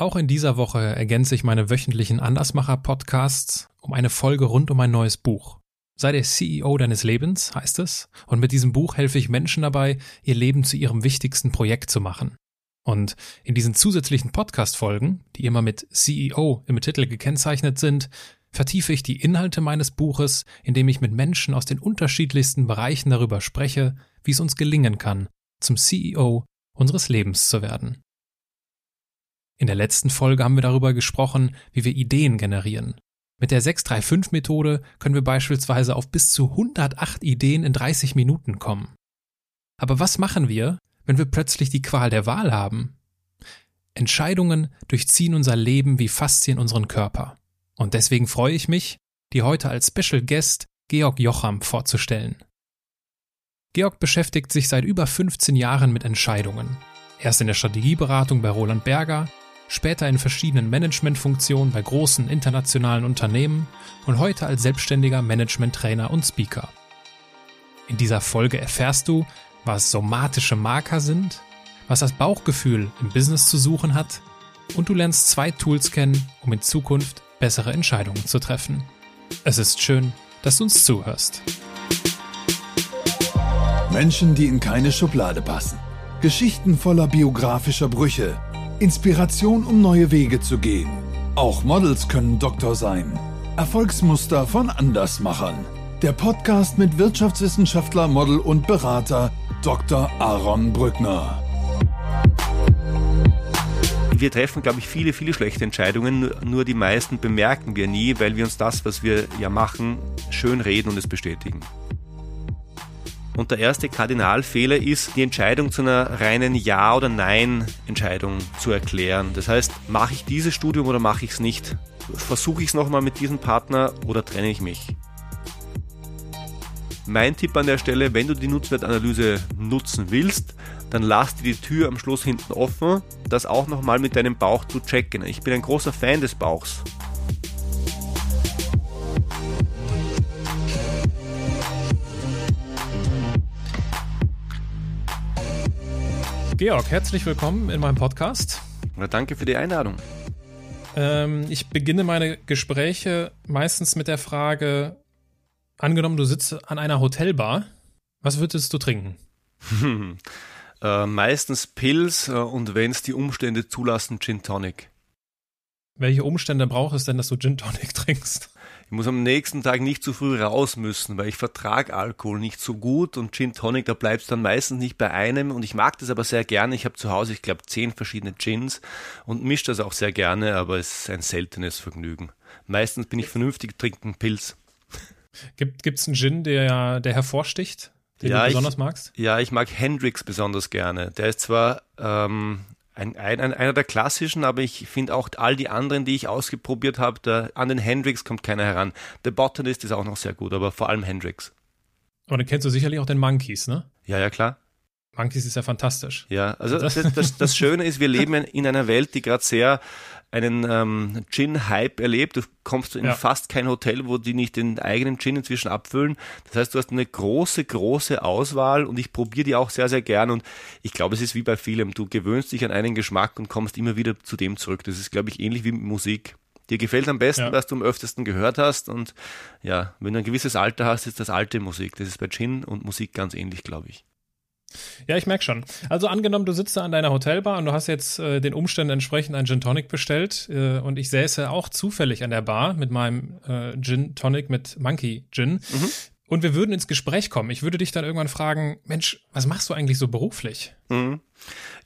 Auch in dieser Woche ergänze ich meine wöchentlichen Andersmacher-Podcasts um eine Folge rund um ein neues Buch. Sei der CEO deines Lebens, heißt es, und mit diesem Buch helfe ich Menschen dabei, ihr Leben zu ihrem wichtigsten Projekt zu machen. Und in diesen zusätzlichen Podcast-Folgen, die immer mit CEO im Titel gekennzeichnet sind, vertiefe ich die Inhalte meines Buches, indem ich mit Menschen aus den unterschiedlichsten Bereichen darüber spreche, wie es uns gelingen kann, zum CEO unseres Lebens zu werden. In der letzten Folge haben wir darüber gesprochen, wie wir Ideen generieren. Mit der 635-Methode können wir beispielsweise auf bis zu 108 Ideen in 30 Minuten kommen. Aber was machen wir, wenn wir plötzlich die Qual der Wahl haben? Entscheidungen durchziehen unser Leben wie Faszien unseren Körper. Und deswegen freue ich mich, dir heute als Special Guest Georg Jocham vorzustellen. Georg beschäftigt sich seit über 15 Jahren mit Entscheidungen. Erst in der Strategieberatung bei Roland Berger, später in verschiedenen Managementfunktionen bei großen internationalen Unternehmen und heute als selbstständiger Management-Trainer und Speaker. In dieser Folge erfährst du, was somatische Marker sind, was das Bauchgefühl im Business zu suchen hat und du lernst zwei Tools kennen, um in Zukunft bessere Entscheidungen zu treffen. Es ist schön, dass du uns zuhörst. Menschen, die in keine Schublade passen. Geschichten voller biografischer Brüche Inspiration, um neue Wege zu gehen. Auch Models können Doktor sein. Erfolgsmuster von Andersmachern. Der Podcast mit Wirtschaftswissenschaftler, Model und Berater Dr. Aaron Brückner. Wir treffen, glaube ich, viele, viele schlechte Entscheidungen, nur die meisten bemerken wir nie, weil wir uns das, was wir ja machen, schön reden und es bestätigen. Und der erste Kardinalfehler ist, die Entscheidung zu einer reinen Ja- oder Nein-Entscheidung zu erklären. Das heißt, mache ich dieses Studium oder mache ich es nicht? Versuche ich es nochmal mit diesem Partner oder trenne ich mich? Mein Tipp an der Stelle, wenn du die Nutzwertanalyse nutzen willst, dann lass dir die Tür am Schluss hinten offen, das auch nochmal mit deinem Bauch zu checken. Ich bin ein großer Fan des Bauchs. Georg, herzlich willkommen in meinem Podcast. Na, danke für die Einladung. Ähm, ich beginne meine Gespräche meistens mit der Frage, angenommen, du sitzt an einer Hotelbar, was würdest du trinken? äh, meistens Pilz äh, und wenn es die Umstände zulassen, Gin Tonic. Welche Umstände braucht es denn, dass du Gin Tonic trinkst? Ich muss am nächsten Tag nicht zu früh raus müssen, weil ich vertrage Alkohol nicht so gut und Gin Tonic, da bleibt es dann meistens nicht bei einem und ich mag das aber sehr gerne. Ich habe zu Hause, ich glaube, zehn verschiedene Gins und mische das auch sehr gerne, aber es ist ein seltenes Vergnügen. Meistens bin ich vernünftig, trinke einen Pilz. Gibt es einen Gin, der, der hervorsticht? Den ja, du besonders ich, magst? Ja, ich mag Hendrix besonders gerne. Der ist zwar ähm, ein, ein, einer der klassischen, aber ich finde auch all die anderen, die ich ausprobiert habe, an den Hendrix kommt keiner heran. Der Botanist ist auch noch sehr gut, aber vor allem Hendrix. Aber dann kennst du sicherlich auch den Monkeys, ne? Ja, ja, klar. Monkeys ist ja fantastisch. Ja, also das, das, das Schöne ist, wir leben in einer Welt, die gerade sehr einen ähm, Gin-Hype erlebt. Du kommst in ja. fast kein Hotel, wo die nicht den eigenen Gin inzwischen abfüllen. Das heißt, du hast eine große, große Auswahl und ich probiere die auch sehr, sehr gern. Und ich glaube, es ist wie bei vielem. Du gewöhnst dich an einen Geschmack und kommst immer wieder zu dem zurück. Das ist, glaube ich, ähnlich wie mit Musik. Dir gefällt am besten, ja. was du am öftesten gehört hast. Und ja, wenn du ein gewisses Alter hast, ist das alte Musik. Das ist bei Gin und Musik ganz ähnlich, glaube ich. Ja, ich merke schon. Also angenommen, du sitzt da an deiner Hotelbar und du hast jetzt äh, den Umständen entsprechend einen Gin Tonic bestellt äh, und ich säße auch zufällig an der Bar mit meinem äh, Gin Tonic mit Monkey Gin mhm. und wir würden ins Gespräch kommen. Ich würde dich dann irgendwann fragen, Mensch, was machst du eigentlich so beruflich? Mhm.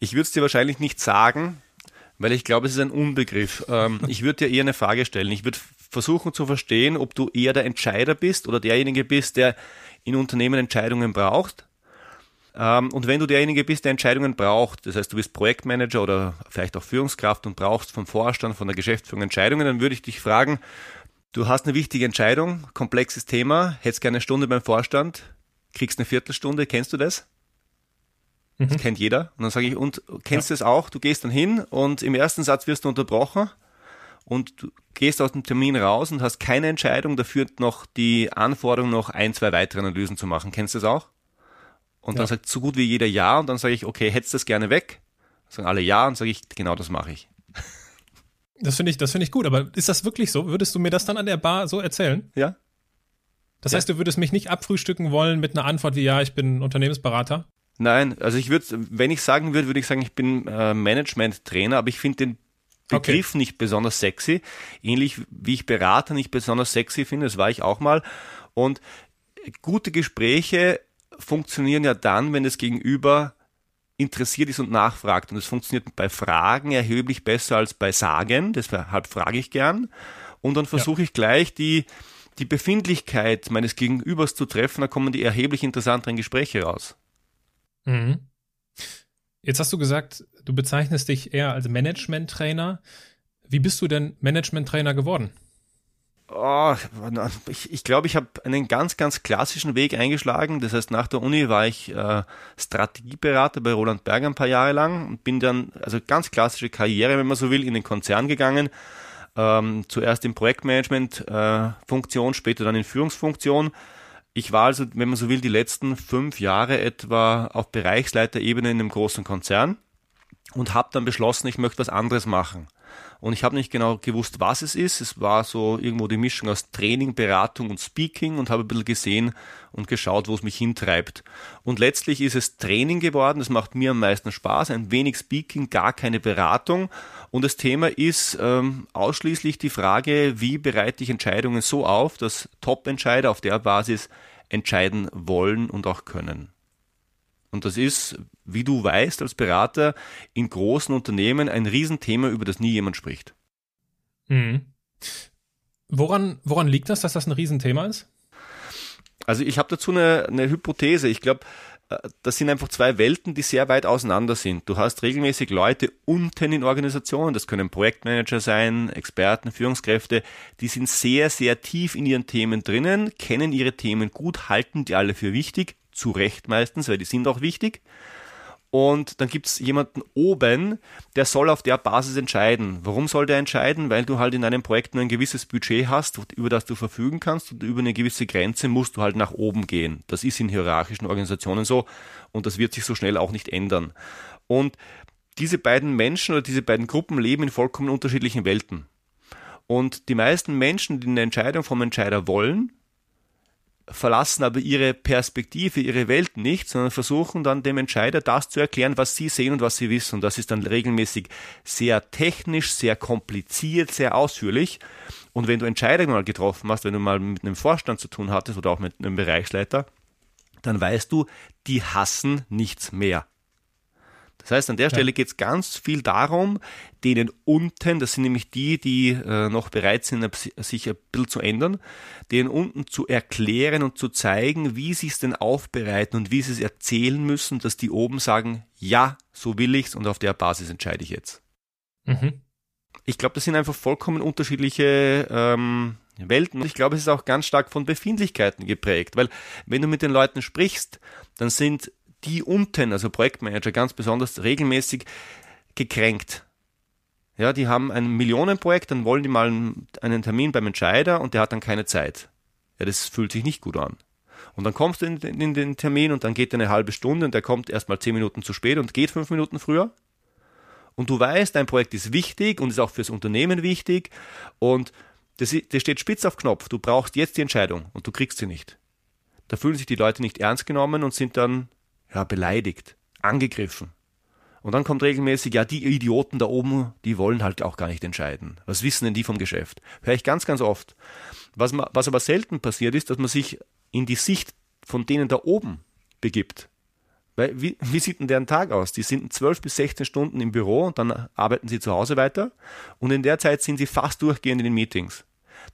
Ich würde es dir wahrscheinlich nicht sagen, weil ich glaube, es ist ein Unbegriff. Ähm, ich würde dir eher eine Frage stellen. Ich würde versuchen zu verstehen, ob du eher der Entscheider bist oder derjenige bist, der in Unternehmen Entscheidungen braucht und wenn du derjenige bist, der Entscheidungen braucht, das heißt, du bist Projektmanager oder vielleicht auch Führungskraft und brauchst vom Vorstand, von der Geschäftsführung Entscheidungen, dann würde ich dich fragen, du hast eine wichtige Entscheidung, komplexes Thema, hättest gerne eine Stunde beim Vorstand, kriegst eine Viertelstunde, kennst du das? Mhm. Das kennt jeder. Und dann sage ich, und kennst du ja. es auch? Du gehst dann hin und im ersten Satz wirst du unterbrochen und du gehst aus dem Termin raus und hast keine Entscheidung, dafür noch die Anforderung, noch ein, zwei weitere Analysen zu machen. Kennst du das auch? Und ja. dann sagt so gut wie jeder Ja und dann sage ich, okay, hättest du das gerne weg? Sagen alle Ja und sage ich, genau das mache ich. Das finde ich, das finde ich gut. Aber ist das wirklich so? Würdest du mir das dann an der Bar so erzählen? Ja. Das ja. heißt, du würdest mich nicht abfrühstücken wollen mit einer Antwort wie ja, ich bin Unternehmensberater? Nein, also ich würde, wenn ich sagen würde, würde ich sagen, ich bin äh, Management-Trainer, aber ich finde den Begriff okay. nicht besonders sexy. Ähnlich wie ich Berater nicht besonders sexy finde, das war ich auch mal. Und gute Gespräche funktionieren ja dann, wenn das Gegenüber interessiert ist und nachfragt. Und es funktioniert bei Fragen erheblich besser als bei Sagen. Deshalb frage ich gern. Und dann versuche ja. ich gleich die, die Befindlichkeit meines Gegenübers zu treffen. Da kommen die erheblich interessanteren Gespräche raus. Mhm. Jetzt hast du gesagt, du bezeichnest dich eher als Management-Trainer. Wie bist du denn Management-Trainer geworden? Oh, ich, ich glaube, ich habe einen ganz, ganz klassischen Weg eingeschlagen. Das heißt, nach der Uni war ich äh, Strategieberater bei Roland Berger ein paar Jahre lang und bin dann, also ganz klassische Karriere, wenn man so will, in den Konzern gegangen. Ähm, zuerst in Projektmanagement-Funktion, äh, später dann in Führungsfunktion. Ich war also, wenn man so will, die letzten fünf Jahre etwa auf Bereichsleiterebene in einem großen Konzern und habe dann beschlossen, ich möchte was anderes machen. Und ich habe nicht genau gewusst, was es ist. Es war so irgendwo die Mischung aus Training, Beratung und Speaking und habe ein bisschen gesehen und geschaut, wo es mich hintreibt. Und letztlich ist es Training geworden. Es macht mir am meisten Spaß. Ein wenig Speaking, gar keine Beratung. Und das Thema ist ähm, ausschließlich die Frage, wie bereite ich Entscheidungen so auf, dass Top-Entscheider auf der Basis entscheiden wollen und auch können. Und das ist, wie du weißt, als Berater in großen Unternehmen ein Riesenthema, über das nie jemand spricht. Mhm. Woran, woran liegt das, dass das ein Riesenthema ist? Also ich habe dazu eine, eine Hypothese. Ich glaube, äh, das sind einfach zwei Welten, die sehr weit auseinander sind. Du hast regelmäßig Leute unten in Organisationen, das können Projektmanager sein, Experten, Führungskräfte, die sind sehr, sehr tief in ihren Themen drinnen, kennen ihre Themen gut, halten die alle für wichtig, zu Recht meistens, weil die sind auch wichtig. Und dann gibt es jemanden oben, der soll auf der Basis entscheiden. Warum soll der entscheiden? Weil du halt in einem Projekt nur ein gewisses Budget hast, über das du verfügen kannst und über eine gewisse Grenze musst du halt nach oben gehen. Das ist in hierarchischen Organisationen so und das wird sich so schnell auch nicht ändern. Und diese beiden Menschen oder diese beiden Gruppen leben in vollkommen unterschiedlichen Welten. Und die meisten Menschen, die eine Entscheidung vom Entscheider wollen, verlassen aber ihre Perspektive, ihre Welt nicht, sondern versuchen dann dem Entscheider das zu erklären, was sie sehen und was sie wissen. Und das ist dann regelmäßig sehr technisch, sehr kompliziert, sehr ausführlich. Und wenn du Entscheidungen mal getroffen hast, wenn du mal mit einem Vorstand zu tun hattest oder auch mit einem Bereichsleiter, dann weißt du, die hassen nichts mehr. Das heißt, an der Stelle ja. geht es ganz viel darum, denen unten, das sind nämlich die, die äh, noch bereit sind, sich ein bisschen zu ändern, denen unten zu erklären und zu zeigen, wie sie es denn aufbereiten und wie sie es erzählen müssen, dass die oben sagen, ja, so will ich's und auf der Basis entscheide ich jetzt. Mhm. Ich glaube, das sind einfach vollkommen unterschiedliche ähm, Welten. Und ich glaube, es ist auch ganz stark von Befindlichkeiten geprägt, weil wenn du mit den Leuten sprichst, dann sind die unten, also Projektmanager ganz besonders regelmäßig gekränkt. Ja, die haben ein Millionenprojekt, dann wollen die mal einen Termin beim Entscheider und der hat dann keine Zeit. Ja, das fühlt sich nicht gut an. Und dann kommst du in, in den Termin und dann geht er eine halbe Stunde und der kommt erstmal zehn Minuten zu spät und geht fünf Minuten früher. Und du weißt, dein Projekt ist wichtig und ist auch fürs Unternehmen wichtig und das, das steht spitz auf Knopf. Du brauchst jetzt die Entscheidung und du kriegst sie nicht. Da fühlen sich die Leute nicht ernst genommen und sind dann ja, beleidigt, angegriffen. Und dann kommt regelmäßig, ja, die Idioten da oben, die wollen halt auch gar nicht entscheiden. Was wissen denn die vom Geschäft? Höre ich ganz, ganz oft. Was, was aber selten passiert ist, dass man sich in die Sicht von denen da oben begibt. Weil, wie, wie sieht denn deren Tag aus? Die sind 12 bis 16 Stunden im Büro und dann arbeiten sie zu Hause weiter. Und in der Zeit sind sie fast durchgehend in den Meetings.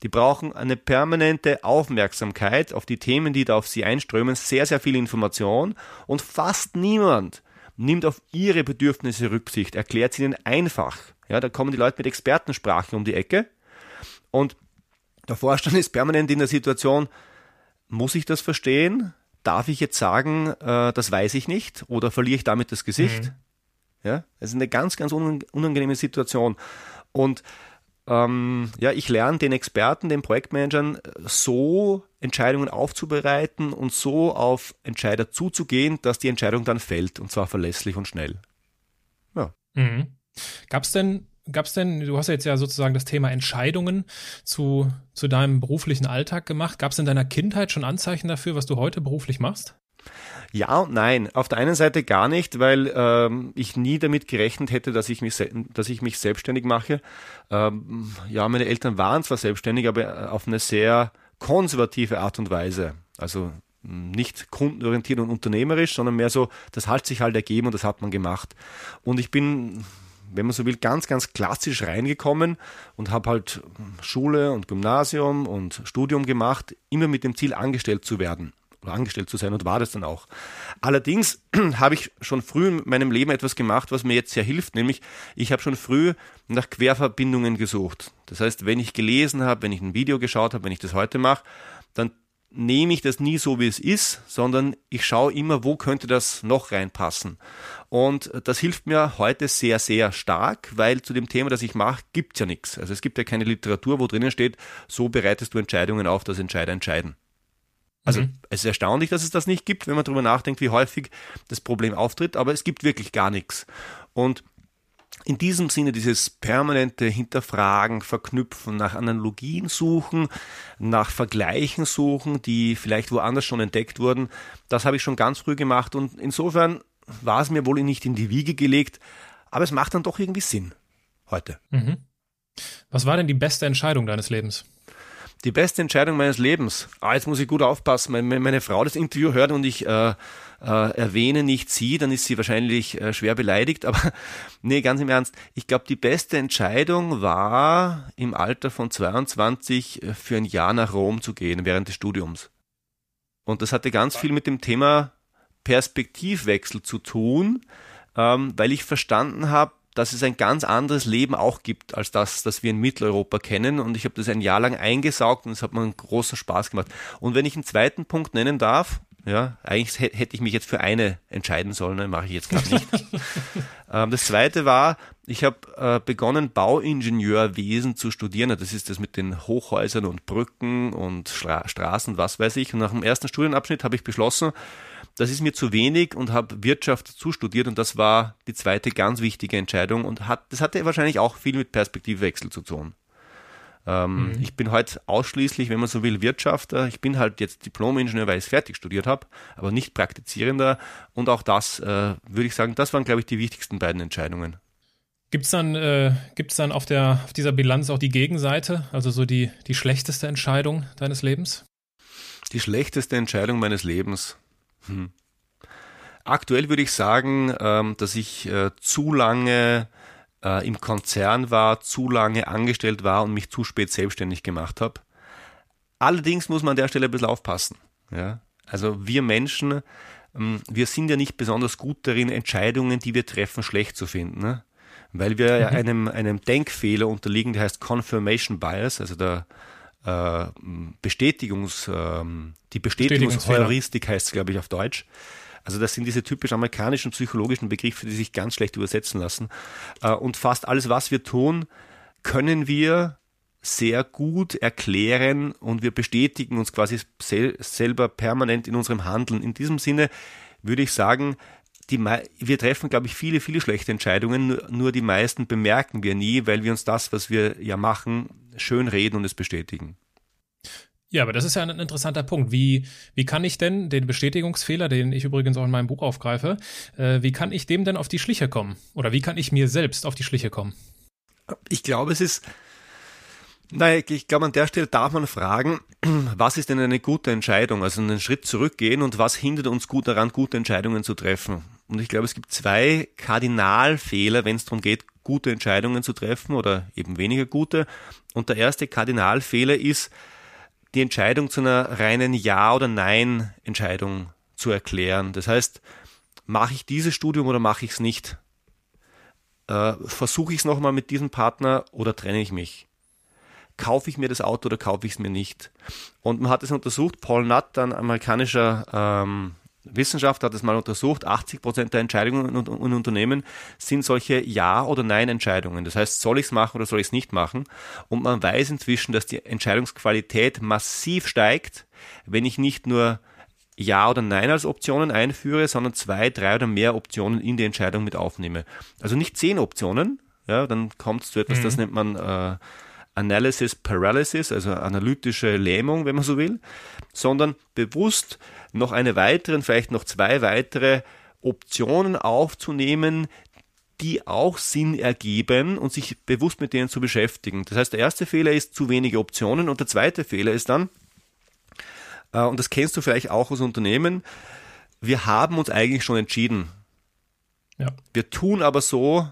Die brauchen eine permanente Aufmerksamkeit auf die Themen, die da auf sie einströmen, sehr, sehr viel Information und fast niemand nimmt auf ihre Bedürfnisse Rücksicht, erklärt sie ihnen einfach. Ja, da kommen die Leute mit Expertensprache um die Ecke und der Vorstand ist permanent in der Situation, muss ich das verstehen? Darf ich jetzt sagen, äh, das weiß ich nicht oder verliere ich damit das Gesicht? Mhm. Ja, es ist eine ganz, ganz unangenehme Situation. Und ähm, ja, ich lerne den Experten, den Projektmanagern so Entscheidungen aufzubereiten und so auf Entscheider zuzugehen, dass die Entscheidung dann fällt und zwar verlässlich und schnell. Ja. Mhm. Gab es denn gab's denn, du hast ja jetzt ja sozusagen das Thema Entscheidungen zu, zu deinem beruflichen Alltag gemacht. Gab es in deiner Kindheit schon Anzeichen dafür, was du heute beruflich machst? Ja und nein. Auf der einen Seite gar nicht, weil ähm, ich nie damit gerechnet hätte, dass ich mich, dass ich mich selbstständig mache. Ähm, ja, meine Eltern waren zwar selbstständig, aber äh, auf eine sehr konservative Art und Weise. Also nicht kundenorientiert und unternehmerisch, sondern mehr so, das hat sich halt ergeben und das hat man gemacht. Und ich bin, wenn man so will, ganz, ganz klassisch reingekommen und habe halt Schule und Gymnasium und Studium gemacht, immer mit dem Ziel, angestellt zu werden angestellt zu sein und war das dann auch. Allerdings habe ich schon früh in meinem Leben etwas gemacht, was mir jetzt sehr hilft, nämlich ich habe schon früh nach Querverbindungen gesucht. Das heißt, wenn ich gelesen habe, wenn ich ein Video geschaut habe, wenn ich das heute mache, dann nehme ich das nie so, wie es ist, sondern ich schaue immer, wo könnte das noch reinpassen. Und das hilft mir heute sehr, sehr stark, weil zu dem Thema, das ich mache, gibt es ja nichts. Also es gibt ja keine Literatur, wo drinnen steht, so bereitest du Entscheidungen auf, dass Entscheider entscheiden. Also mhm. es ist erstaunlich, dass es das nicht gibt, wenn man darüber nachdenkt, wie häufig das Problem auftritt, aber es gibt wirklich gar nichts. Und in diesem Sinne dieses permanente Hinterfragen, Verknüpfen, nach Analogien suchen, nach Vergleichen suchen, die vielleicht woanders schon entdeckt wurden, das habe ich schon ganz früh gemacht und insofern war es mir wohl nicht in die Wiege gelegt, aber es macht dann doch irgendwie Sinn heute. Mhm. Was war denn die beste Entscheidung deines Lebens? Die beste Entscheidung meines Lebens. Ah, jetzt muss ich gut aufpassen. Wenn meine Frau das Interview hört und ich äh, äh, erwähne nicht sie, dann ist sie wahrscheinlich äh, schwer beleidigt. Aber nee, ganz im Ernst. Ich glaube, die beste Entscheidung war, im Alter von 22 äh, für ein Jahr nach Rom zu gehen während des Studiums. Und das hatte ganz viel mit dem Thema Perspektivwechsel zu tun, ähm, weil ich verstanden habe, dass es ein ganz anderes Leben auch gibt als das, das wir in Mitteleuropa kennen. Und ich habe das ein Jahr lang eingesaugt und es hat mir einen großen Spaß gemacht. Und wenn ich einen zweiten Punkt nennen darf, ja, eigentlich hätte ich mich jetzt für eine entscheiden sollen, ne, mache ich jetzt gerade nicht. ähm, das zweite war, ich habe äh, begonnen, Bauingenieurwesen zu studieren. Das ist das mit den Hochhäusern und Brücken und Stra Straßen, was weiß ich. Und nach dem ersten Studienabschnitt habe ich beschlossen, das ist mir zu wenig und habe Wirtschaft zustudiert und das war die zweite ganz wichtige Entscheidung und hat, das hatte wahrscheinlich auch viel mit Perspektivwechsel zu tun. Ähm, mhm. Ich bin heute ausschließlich, wenn man so will, Wirtschafter. Ich bin halt jetzt Diplom-Ingenieur, weil ich es fertig studiert habe, aber nicht praktizierender. Und auch das, äh, würde ich sagen, das waren, glaube ich, die wichtigsten beiden Entscheidungen. Gibt es dann, äh, gibt's dann auf, der, auf dieser Bilanz auch die Gegenseite, also so die, die schlechteste Entscheidung deines Lebens? Die schlechteste Entscheidung meines Lebens. Hm. Aktuell würde ich sagen, ähm, dass ich äh, zu lange äh, im Konzern war, zu lange angestellt war und mich zu spät selbstständig gemacht habe. Allerdings muss man an der Stelle ein bisschen aufpassen. Ja? Also wir Menschen, ähm, wir sind ja nicht besonders gut darin, Entscheidungen, die wir treffen, schlecht zu finden. Ne? Weil wir mhm. einem, einem Denkfehler unterliegen, der heißt Confirmation Bias, also der äh, Bestätigungs, äh, die Bestätigungsheuristik heißt es, glaube ich, auf Deutsch. Also das sind diese typisch amerikanischen psychologischen Begriffe, die sich ganz schlecht übersetzen lassen. Äh, und fast alles, was wir tun, können wir sehr gut erklären und wir bestätigen uns quasi sel selber permanent in unserem Handeln. In diesem Sinne würde ich sagen, wir treffen, glaube ich, viele, viele schlechte Entscheidungen, nur, nur die meisten bemerken wir nie, weil wir uns das, was wir ja machen, schön reden und es bestätigen. Ja, aber das ist ja ein interessanter Punkt. Wie, wie kann ich denn den Bestätigungsfehler, den ich übrigens auch in meinem Buch aufgreife, äh, wie kann ich dem denn auf die Schliche kommen? Oder wie kann ich mir selbst auf die Schliche kommen? Ich glaube, es ist, naja, ich glaube, an der Stelle darf man fragen, was ist denn eine gute Entscheidung? Also einen Schritt zurückgehen und was hindert uns gut daran, gute Entscheidungen zu treffen? Und ich glaube, es gibt zwei Kardinalfehler, wenn es darum geht, gute Entscheidungen zu treffen oder eben weniger gute. Und der erste Kardinalfehler ist, die Entscheidung zu einer reinen Ja- oder Nein-Entscheidung zu erklären. Das heißt, mache ich dieses Studium oder mache ich es nicht? Äh, Versuche ich es nochmal mit diesem Partner oder trenne ich mich? Kaufe ich mir das Auto oder kaufe ich es mir nicht? Und man hat es untersucht, Paul Nutt, ein amerikanischer ähm, Wissenschaft hat es mal untersucht, 80 Prozent der Entscheidungen in, in, Unternehmen sind solche Ja- oder Nein-Entscheidungen. Das heißt, soll ich es machen oder soll ich es nicht machen? Und man weiß inzwischen, dass die Entscheidungsqualität massiv steigt, wenn ich nicht nur ja oder Nein als Optionen einführe, sondern zwei, drei oder mehr Optionen in die Entscheidung mit aufnehme. Also nicht zehn Optionen, ja, dann kommt es zu etwas, mhm. das nennt man äh, Analysis Paralysis, also analytische Lähmung, wenn man so will, sondern bewusst noch eine weitere, vielleicht noch zwei weitere Optionen aufzunehmen, die auch Sinn ergeben und sich bewusst mit denen zu beschäftigen. Das heißt, der erste Fehler ist zu wenige Optionen und der zweite Fehler ist dann, äh, und das kennst du vielleicht auch aus Unternehmen, wir haben uns eigentlich schon entschieden. Ja. Wir tun aber so,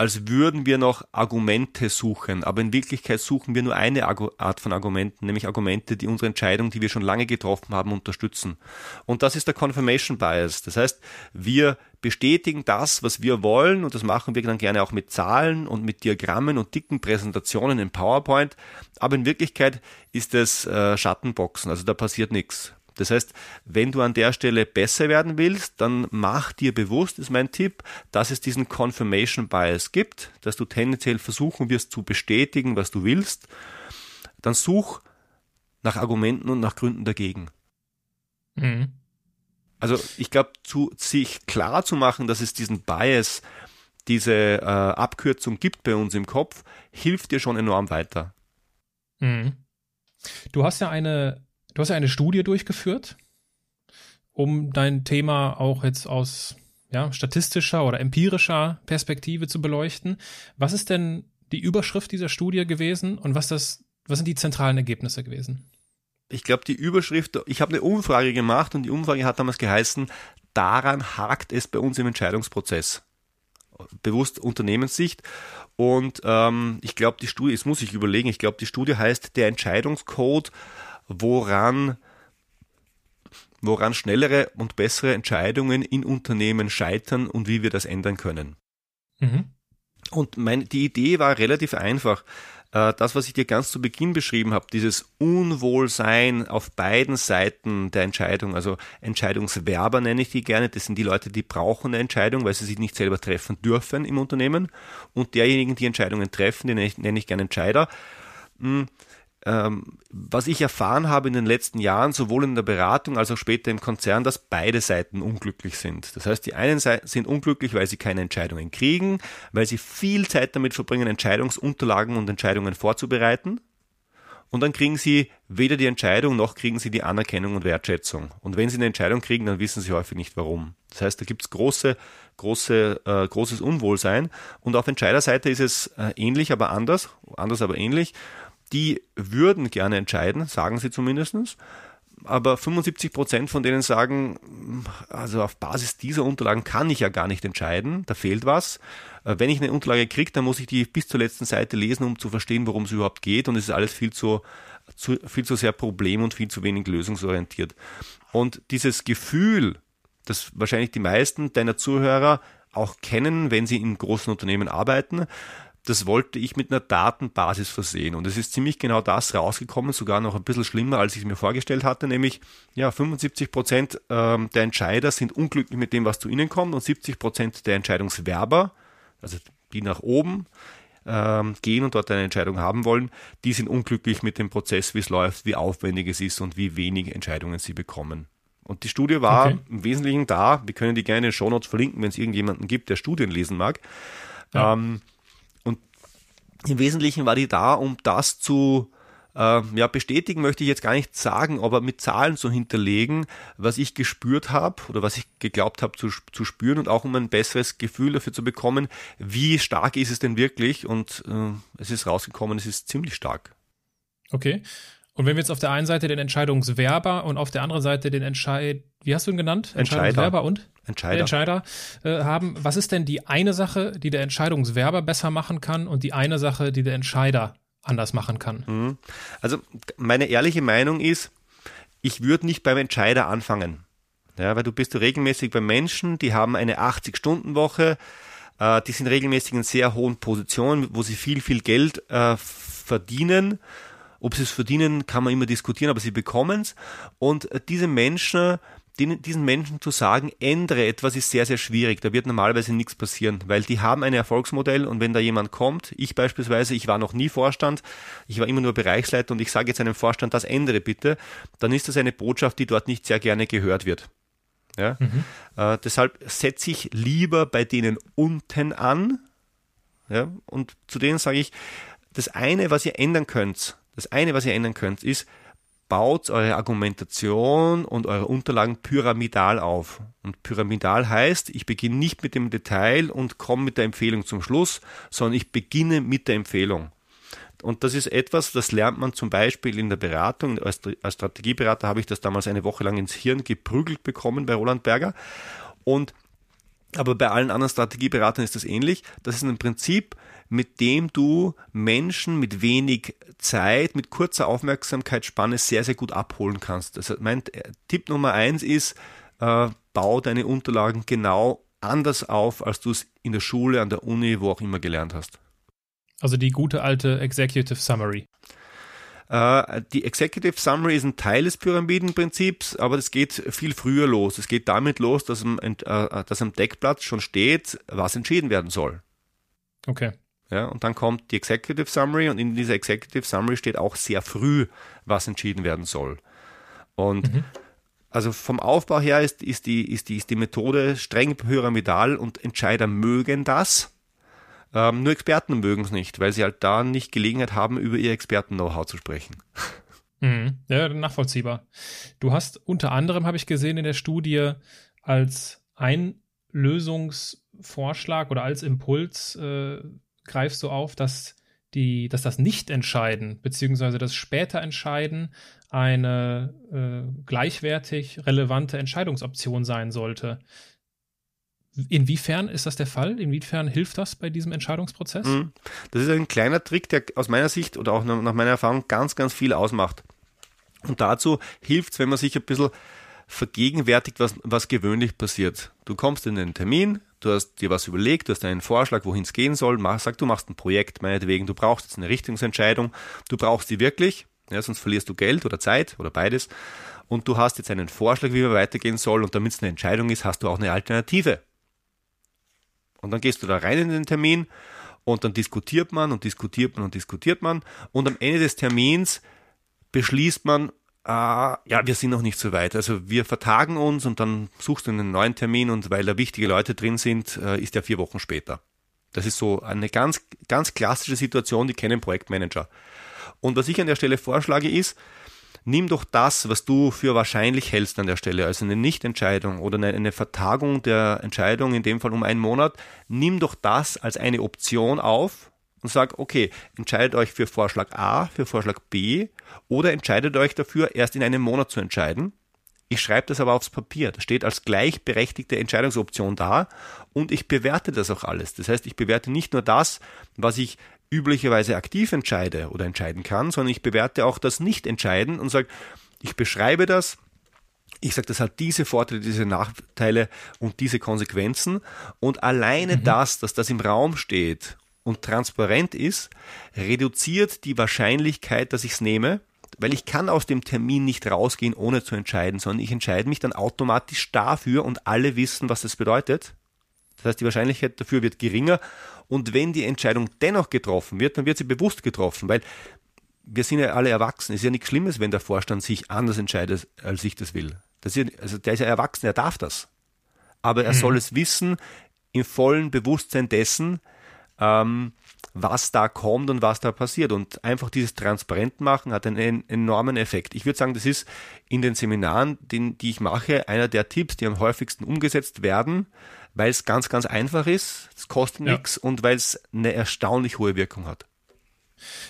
als würden wir noch Argumente suchen. Aber in Wirklichkeit suchen wir nur eine Art von Argumenten, nämlich Argumente, die unsere Entscheidung, die wir schon lange getroffen haben, unterstützen. Und das ist der Confirmation Bias. Das heißt, wir bestätigen das, was wir wollen, und das machen wir dann gerne auch mit Zahlen und mit Diagrammen und dicken Präsentationen in PowerPoint. Aber in Wirklichkeit ist es äh, Schattenboxen, also da passiert nichts. Das heißt, wenn du an der Stelle besser werden willst, dann mach dir bewusst, ist mein Tipp, dass es diesen Confirmation Bias gibt, dass du tendenziell versuchen wirst zu bestätigen, was du willst. Dann such nach Argumenten und nach Gründen dagegen. Mhm. Also ich glaube, sich klar zu machen, dass es diesen Bias, diese äh, Abkürzung gibt bei uns im Kopf, hilft dir schon enorm weiter. Mhm. Du hast ja eine Du hast ja eine Studie durchgeführt, um dein Thema auch jetzt aus ja, statistischer oder empirischer Perspektive zu beleuchten. Was ist denn die Überschrift dieser Studie gewesen und was, das, was sind die zentralen Ergebnisse gewesen? Ich glaube, die Überschrift, ich habe eine Umfrage gemacht und die Umfrage hat damals geheißen, daran hakt es bei uns im Entscheidungsprozess. Bewusst Unternehmenssicht. Und ähm, ich glaube, die Studie, jetzt muss ich überlegen, ich glaube, die Studie heißt der Entscheidungscode woran, woran schnellere und bessere Entscheidungen in Unternehmen scheitern und wie wir das ändern können. Mhm. Und mein, die Idee war relativ einfach. Äh, das, was ich dir ganz zu Beginn beschrieben habe, dieses Unwohlsein auf beiden Seiten der Entscheidung, also Entscheidungswerber nenne ich die gerne, das sind die Leute, die brauchen eine Entscheidung, weil sie sich nicht selber treffen dürfen im Unternehmen. Und derjenigen, die Entscheidungen treffen, die nenne ich, nenne ich gerne Entscheider. Hm, ähm, was ich erfahren habe in den letzten Jahren, sowohl in der Beratung als auch später im Konzern, dass beide Seiten unglücklich sind. Das heißt, die einen sind unglücklich, weil sie keine Entscheidungen kriegen, weil sie viel Zeit damit verbringen, Entscheidungsunterlagen und Entscheidungen vorzubereiten. Und dann kriegen sie weder die Entscheidung noch kriegen sie die Anerkennung und Wertschätzung. Und wenn sie eine Entscheidung kriegen, dann wissen sie häufig nicht warum. Das heißt, da gibt es große, große, äh, großes Unwohlsein. Und auf Entscheiderseite ist es äh, ähnlich, aber anders, anders aber ähnlich die würden gerne entscheiden, sagen sie zumindestens. Aber 75 Prozent von denen sagen, also auf Basis dieser Unterlagen kann ich ja gar nicht entscheiden, da fehlt was. Äh, wenn ich eine Unterlage kriege, dann muss ich die bis zur letzten Seite lesen, um zu verstehen, worum es überhaupt geht. Und es ist alles viel zu, zu, viel zu sehr problem- und viel zu wenig lösungsorientiert. Und dieses Gefühl, das wahrscheinlich die meisten deiner Zuhörer auch kennen, wenn sie in großen Unternehmen arbeiten, das wollte ich mit einer Datenbasis versehen. Und es ist ziemlich genau das rausgekommen, sogar noch ein bisschen schlimmer, als ich es mir vorgestellt hatte, nämlich ja, 75 Prozent ähm, der Entscheider sind unglücklich mit dem, was zu ihnen kommt und 70 Prozent der Entscheidungswerber, also die nach oben ähm, gehen und dort eine Entscheidung haben wollen, die sind unglücklich mit dem Prozess, wie es läuft, wie aufwendig es ist und wie wenig Entscheidungen sie bekommen. Und die Studie war okay. im Wesentlichen da, wir können die gerne in den Shownotes verlinken, wenn es irgendjemanden gibt, der Studien lesen mag. Ja. Ähm, im Wesentlichen war die da, um das zu äh, ja, bestätigen möchte ich jetzt gar nicht sagen, aber mit Zahlen zu hinterlegen, was ich gespürt habe oder was ich geglaubt habe zu, zu spüren und auch um ein besseres Gefühl dafür zu bekommen, wie stark ist es denn wirklich und äh, es ist rausgekommen, es ist ziemlich stark. Okay. Und wenn wir jetzt auf der einen Seite den Entscheidungswerber und auf der anderen Seite den Entscheid, wie hast du ihn genannt? Entscheidungswerber und? Entscheider, Entscheider äh, haben. Was ist denn die eine Sache, die der Entscheidungswerber besser machen kann und die eine Sache, die der Entscheider anders machen kann? Mhm. Also meine ehrliche Meinung ist, ich würde nicht beim Entscheider anfangen. Ja, weil du bist regelmäßig bei Menschen, die haben eine 80-Stunden-Woche, äh, die sind regelmäßig in sehr hohen Positionen, wo sie viel, viel Geld äh, verdienen. Ob sie es verdienen, kann man immer diskutieren, aber sie bekommen es. Und äh, diese Menschen den, diesen Menschen zu sagen, ändere etwas, ist sehr, sehr schwierig. Da wird normalerweise nichts passieren, weil die haben ein Erfolgsmodell und wenn da jemand kommt, ich beispielsweise, ich war noch nie Vorstand, ich war immer nur Bereichsleiter und ich sage jetzt einem Vorstand, das ändere bitte, dann ist das eine Botschaft, die dort nicht sehr gerne gehört wird. Ja? Mhm. Äh, deshalb setze ich lieber bei denen unten an, Ja? Und zu denen sage ich, das eine, was ihr ändern könnt, das eine, was ihr ändern könnt, ist, baut eure Argumentation und eure Unterlagen pyramidal auf. Und pyramidal heißt, ich beginne nicht mit dem Detail und komme mit der Empfehlung zum Schluss, sondern ich beginne mit der Empfehlung. Und das ist etwas, das lernt man zum Beispiel in der Beratung. Als, Strategieberater habe ich das damals eine Woche lang ins Hirn geprügelt bekommen bei Roland Berger. Und aber bei allen anderen Strategieberatern ist das ähnlich. Das ist ein Prinzip, mit dem du Menschen mit wenig Zeit, mit kurzer Aufmerksamkeitsspanne sehr, sehr gut abholen kannst. Also mein Tipp Nummer eins ist, äh, bau deine Unterlagen genau anders auf, als du es in der Schule, an der Uni, wo auch immer gelernt hast. Also die gute alte Executive Summary. Äh, die Executive Summary ist ein Teil des Pyramidenprinzips, aber das geht viel früher los. Es geht damit los, dass am, äh, dass am Deckblatt schon steht, was entschieden werden soll. Okay. Ja, und dann kommt die Executive Summary und in dieser Executive Summary steht auch sehr früh, was entschieden werden soll. Und mhm. also vom Aufbau her ist, ist, die, ist, die, ist die Methode streng pyramidal und Entscheider mögen das. Ähm, nur Experten mögen es nicht, weil sie halt da nicht Gelegenheit haben, über ihr Experten-Know-how zu sprechen. Mhm. Ja, nachvollziehbar. Du hast unter anderem, habe ich gesehen in der Studie, als ein Lösungsvorschlag oder als Impuls äh, greifst du auf, dass die, dass das Nicht-Entscheiden beziehungsweise das später Entscheiden eine äh, gleichwertig relevante Entscheidungsoption sein sollte. Inwiefern ist das der Fall? Inwiefern hilft das bei diesem Entscheidungsprozess? Mhm. Das ist ein kleiner Trick, der aus meiner Sicht oder auch nach meiner Erfahrung ganz, ganz viel ausmacht. Und dazu hilft es, wenn man sich ein bisschen vergegenwärtigt, was, was gewöhnlich passiert. Du kommst in den Termin, du hast dir was überlegt, du hast einen Vorschlag, wohin es gehen soll, mach, sag, du machst ein Projekt, meinetwegen, du brauchst jetzt eine Richtungsentscheidung, du brauchst die wirklich, ja, sonst verlierst du Geld oder Zeit oder beides. Und du hast jetzt einen Vorschlag, wie man weitergehen soll, und damit es eine Entscheidung ist, hast du auch eine Alternative. Und dann gehst du da rein in den Termin und dann diskutiert man und diskutiert man und diskutiert man. Und am Ende des Termins beschließt man, äh, ja, wir sind noch nicht so weit. Also wir vertagen uns und dann suchst du einen neuen Termin und weil da wichtige Leute drin sind, äh, ist der vier Wochen später. Das ist so eine ganz, ganz klassische Situation, die kennen Projektmanager. Und was ich an der Stelle vorschlage ist, nimm doch das, was du für wahrscheinlich hältst an der Stelle, also eine Nichtentscheidung oder eine, Vertagung der Entscheidung, in dem Fall um einen Monat, nimm doch das als eine Option auf und sag, okay, entscheidet euch für Vorschlag A, für Vorschlag B oder entscheidet euch dafür, erst in einem Monat zu entscheiden. Ich schreibe das aber aufs Papier. Das steht als gleichberechtigte Entscheidungsoption da und ich bewerte das auch alles. Das heißt, ich bewerte nicht nur das, was ich üblicherweise aktiv entscheide oder entscheiden kann, sondern ich bewerte auch das Nicht-Entscheiden und sage, ich beschreibe das, ich sage, das hat diese Vorteile, diese Nachteile und diese Konsequenzen. Und alleine mhm. das, dass das im Raum steht und transparent ist, reduziert die Wahrscheinlichkeit, dass ich es nehme, weil ich kann aus dem Termin nicht rausgehen, ohne zu entscheiden, sondern ich entscheide mich dann automatisch dafür und alle wissen, was das bedeutet. Das heißt, die Wahrscheinlichkeit dafür wird geringer und wenn die Entscheidung dennoch getroffen wird, dann wird sie bewusst getroffen, weil wir sind ja alle erwachsen. Es ist ja nichts Schlimmes, wenn der Vorstand sich anders entscheidet, als ich das will. Das ist ja, also der ist ja erwachsen, er darf das. Aber er mhm. soll es wissen im vollen Bewusstsein dessen, ähm, was da kommt und was da passiert. Und einfach dieses transparent machen hat einen enormen Effekt. Ich würde sagen, das ist in den Seminaren, den, die ich mache, einer der Tipps, die am häufigsten umgesetzt werden, weil es ganz, ganz einfach ist, es kostet ja. nichts und weil es eine erstaunlich hohe Wirkung hat.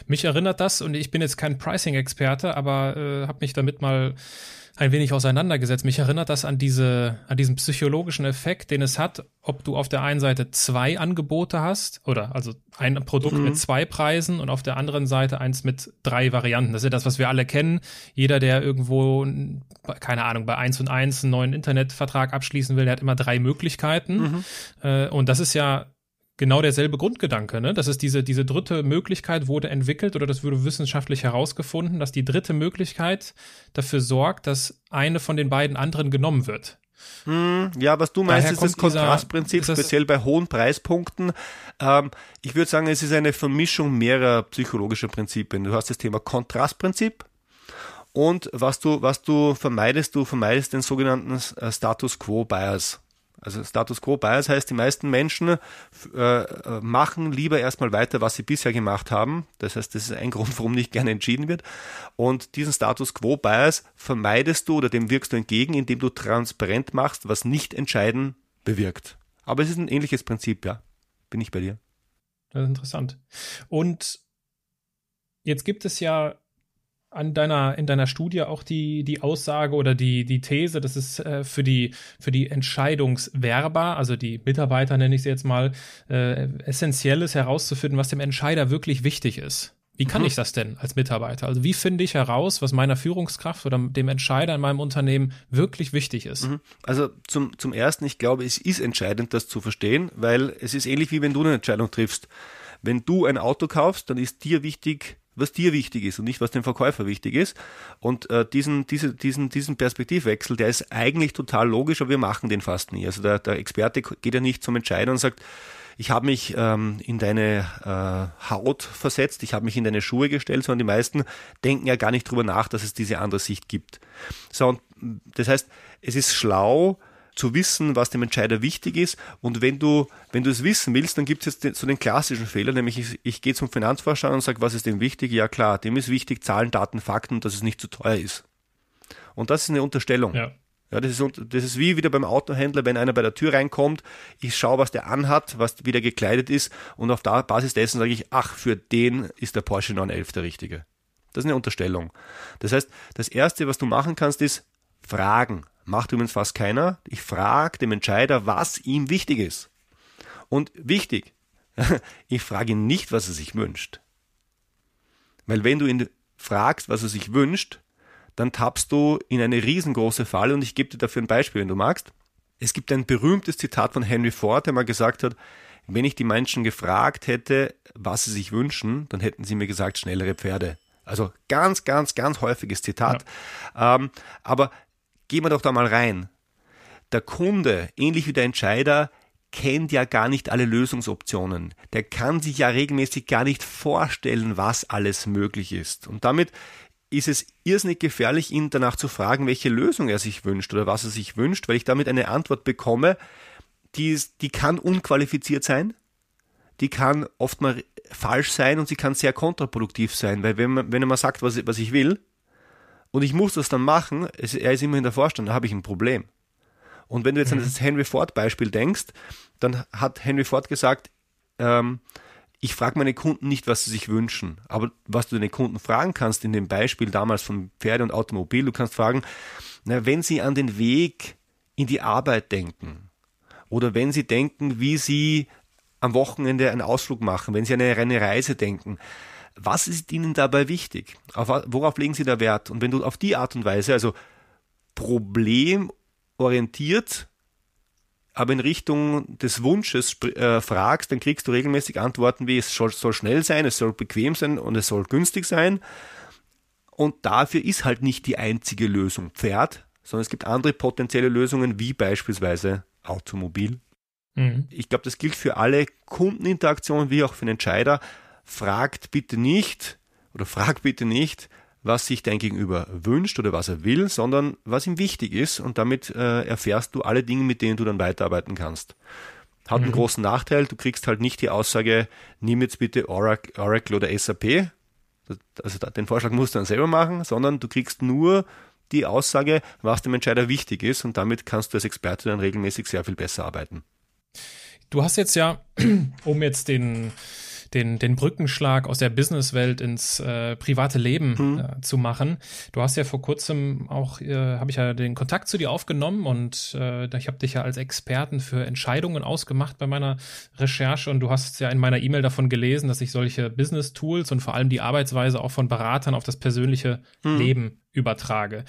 Mich erinnert das, und ich bin jetzt kein Pricing-Experte, aber äh, habe mich damit mal ein wenig auseinandergesetzt. Mich erinnert das an diese, an diesen psychologischen Effekt, den es hat, ob du auf der einen Seite zwei Angebote hast, oder also ein Produkt mhm. mit zwei Preisen und auf der anderen Seite eins mit drei Varianten. Das ist ja das, was wir alle kennen. Jeder, der irgendwo, keine Ahnung, bei eins und eins einen neuen Internetvertrag abschließen will, der hat immer drei Möglichkeiten. Mhm. Äh, und das ist ja genau derselbe Grundgedanke. Ne? Das ist diese, diese dritte Möglichkeit wurde entwickelt oder das wurde wissenschaftlich herausgefunden, dass die dritte Möglichkeit dafür sorgt, dass eine von den beiden anderen genommen wird. Hm, ja, was du meinst, Daher ist das Kontrastprinzip, dieser, speziell bei hohen Preispunkten. Ähm, ich würde sagen, es ist eine Vermischung mehrerer psychologischer Prinzipien. Du hast das Thema Kontrastprinzip und was du, was du vermeidest, du vermeidest den sogenannten äh, Status Quo Bias. Also Status Quo Bias heißt, die meisten Menschen äh, machen lieber erstmal weiter, was sie bisher gemacht haben. Das heißt, das ist ein Grund, warum nicht gerne entschieden wird. Und diesen Status Quo Bias vermeidest du oder dem wirkst du entgegen, indem du transparent machst, was nicht entscheiden bewirkt. Aber es ist ein ähnliches Prinzip, ja. Bin ich bei dir. Das ist interessant. Und jetzt gibt es ja an deiner, in deiner Studie auch die, die Aussage oder die, die These, dass es äh, für, die, für die Entscheidungswerber, also die Mitarbeiter nenne ich sie jetzt mal, äh, essentiell ist herauszufinden, was dem Entscheider wirklich wichtig ist. Wie kann mhm. ich das denn als Mitarbeiter? Also wie finde ich heraus, was meiner Führungskraft oder dem Entscheider in meinem Unternehmen wirklich wichtig ist? Mhm. Also zum, zum Ersten, ich glaube, es ist entscheidend, das zu verstehen, weil es ist ähnlich wie wenn du eine Entscheidung triffst. Wenn du ein Auto kaufst, dann ist dir wichtig, was dir wichtig ist und nicht, was dem Verkäufer wichtig ist. Und äh, diesen, diese, diesen, diesen Perspektivwechsel, der ist eigentlich total logisch, aber wir machen den fast nie. Also der, der Experte geht ja nicht zum Entscheider und sagt, ich habe mich ähm, in deine äh, Haut versetzt, ich habe mich in deine Schuhe gestellt, sondern die meisten denken ja gar nicht drüber nach, dass es diese andere Sicht gibt. So, und das heißt, es ist schlau, zu wissen, was dem Entscheider wichtig ist. Und wenn du, wenn du es wissen willst, dann gibt es jetzt den, so den klassischen Fehler, nämlich ich, ich gehe zum Finanzvorstand und sage, was ist dem wichtig? Ja klar, dem ist wichtig Zahlen, Daten, Fakten und dass es nicht zu teuer ist. Und das ist eine Unterstellung. Ja. Ja, das ist, das ist wie wieder beim Autohändler, wenn einer bei der Tür reinkommt, ich schaue, was der anhat, was wieder gekleidet ist und auf der Basis dessen sage ich, ach, für den ist der Porsche 911 der richtige. Das ist eine Unterstellung. Das heißt, das Erste, was du machen kannst, ist fragen. Macht übrigens fast keiner. Ich frage dem Entscheider, was ihm wichtig ist. Und wichtig, ich frage ihn nicht, was er sich wünscht. Weil wenn du ihn fragst, was er sich wünscht, dann tappst du in eine riesengroße Falle und ich gebe dir dafür ein Beispiel, wenn du magst. Es gibt ein berühmtes Zitat von Henry Ford, der mal gesagt hat, wenn ich die Menschen gefragt hätte, was sie sich wünschen, dann hätten sie mir gesagt, schnellere Pferde. Also ganz, ganz, ganz häufiges Zitat. Ja. Ähm, aber gehen wir doch da mal rein. Der Kunde, ähnlich wie der Entscheider, kennt ja gar nicht alle Lösungsoptionen. Der kann sich ja regelmäßig gar nicht vorstellen, was alles möglich ist. Und damit ist es irrsinnig gefährlich, ihn danach zu fragen, welche Lösung er sich wünscht oder was er sich wünscht, weil ich damit eine Antwort bekomme, die, ist, die kann unqualifiziert sein, die kann oft mal falsch sein und sie kann sehr kontraproduktiv sein, weil wenn man, wenn man sagt, was, was ich will, und ich muss das dann machen, es, er ist immerhin der Vorstand, da habe ich ein Problem. Und wenn du jetzt mhm. an das Henry Ford Beispiel denkst, dann hat Henry Ford gesagt, ähm, ich frage meine Kunden nicht, was sie sich wünschen, aber was du deine Kunden fragen kannst, in dem Beispiel damals von Pferde und Automobil, du kannst fragen, na, wenn sie an den Weg in die Arbeit denken oder wenn sie denken, wie sie am Wochenende einen Ausflug machen, wenn sie an eine Reise denken, was ist ihnen dabei wichtig? Auf, worauf legen sie da Wert? Und wenn du auf die Art und Weise, also problemorientiert aber in Richtung des Wunsches äh, fragst, dann kriegst du regelmäßig Antworten wie es soll, soll schnell sein, es soll bequem sein und es soll günstig sein. Und dafür ist halt nicht die einzige Lösung Pferd, sondern es gibt andere potenzielle Lösungen wie beispielsweise Automobil. Mhm. Ich glaube, das gilt für alle Kundeninteraktionen wie auch für den Entscheider. Fragt bitte nicht oder frag bitte nicht, was sich dein Gegenüber wünscht oder was er will, sondern was ihm wichtig ist und damit äh, erfährst du alle Dinge, mit denen du dann weiterarbeiten kannst. Hat mhm. einen großen Nachteil, du kriegst halt nicht die Aussage, nimm jetzt bitte Oracle, Oracle oder SAP, also den Vorschlag musst du dann selber machen, sondern du kriegst nur die Aussage, was dem Entscheider wichtig ist und damit kannst du als Experte dann regelmäßig sehr viel besser arbeiten. Du hast jetzt ja, um jetzt den den, den Brückenschlag aus der Businesswelt ins äh, private Leben mhm. äh, zu machen. Du hast ja vor kurzem auch, äh, habe ich ja den Kontakt zu dir aufgenommen und äh, ich habe dich ja als Experten für Entscheidungen ausgemacht bei meiner Recherche und du hast ja in meiner E-Mail davon gelesen, dass ich solche Business-Tools und vor allem die Arbeitsweise auch von Beratern auf das persönliche mhm. Leben übertrage.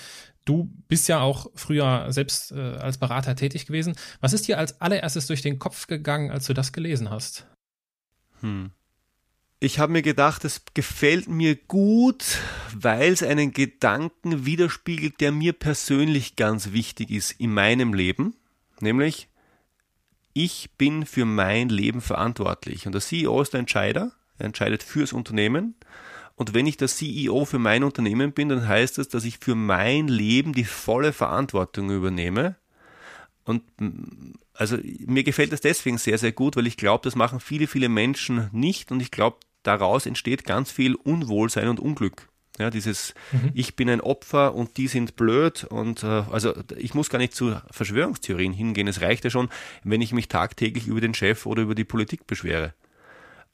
Du bist ja auch früher selbst äh, als Berater tätig gewesen. Was ist dir als allererstes durch den Kopf gegangen, als du das gelesen hast? Hm ich habe mir gedacht, es gefällt mir gut, weil es einen Gedanken widerspiegelt, der mir persönlich ganz wichtig ist in meinem Leben, nämlich ich bin für mein Leben verantwortlich. Und der CEO ist der Entscheider, er entscheidet fürs Unternehmen. Und wenn ich der CEO für mein Unternehmen bin, dann heißt das, dass ich für mein Leben die volle Verantwortung übernehme. Und also mir gefällt das deswegen sehr, sehr gut, weil ich glaube, das machen viele, viele Menschen nicht. Und ich glaube, daraus entsteht ganz viel Unwohlsein und Unglück. Ja, dieses mhm. Ich bin ein Opfer und die sind blöd und äh, also ich muss gar nicht zu Verschwörungstheorien hingehen. Es reicht ja schon, wenn ich mich tagtäglich über den Chef oder über die Politik beschwere.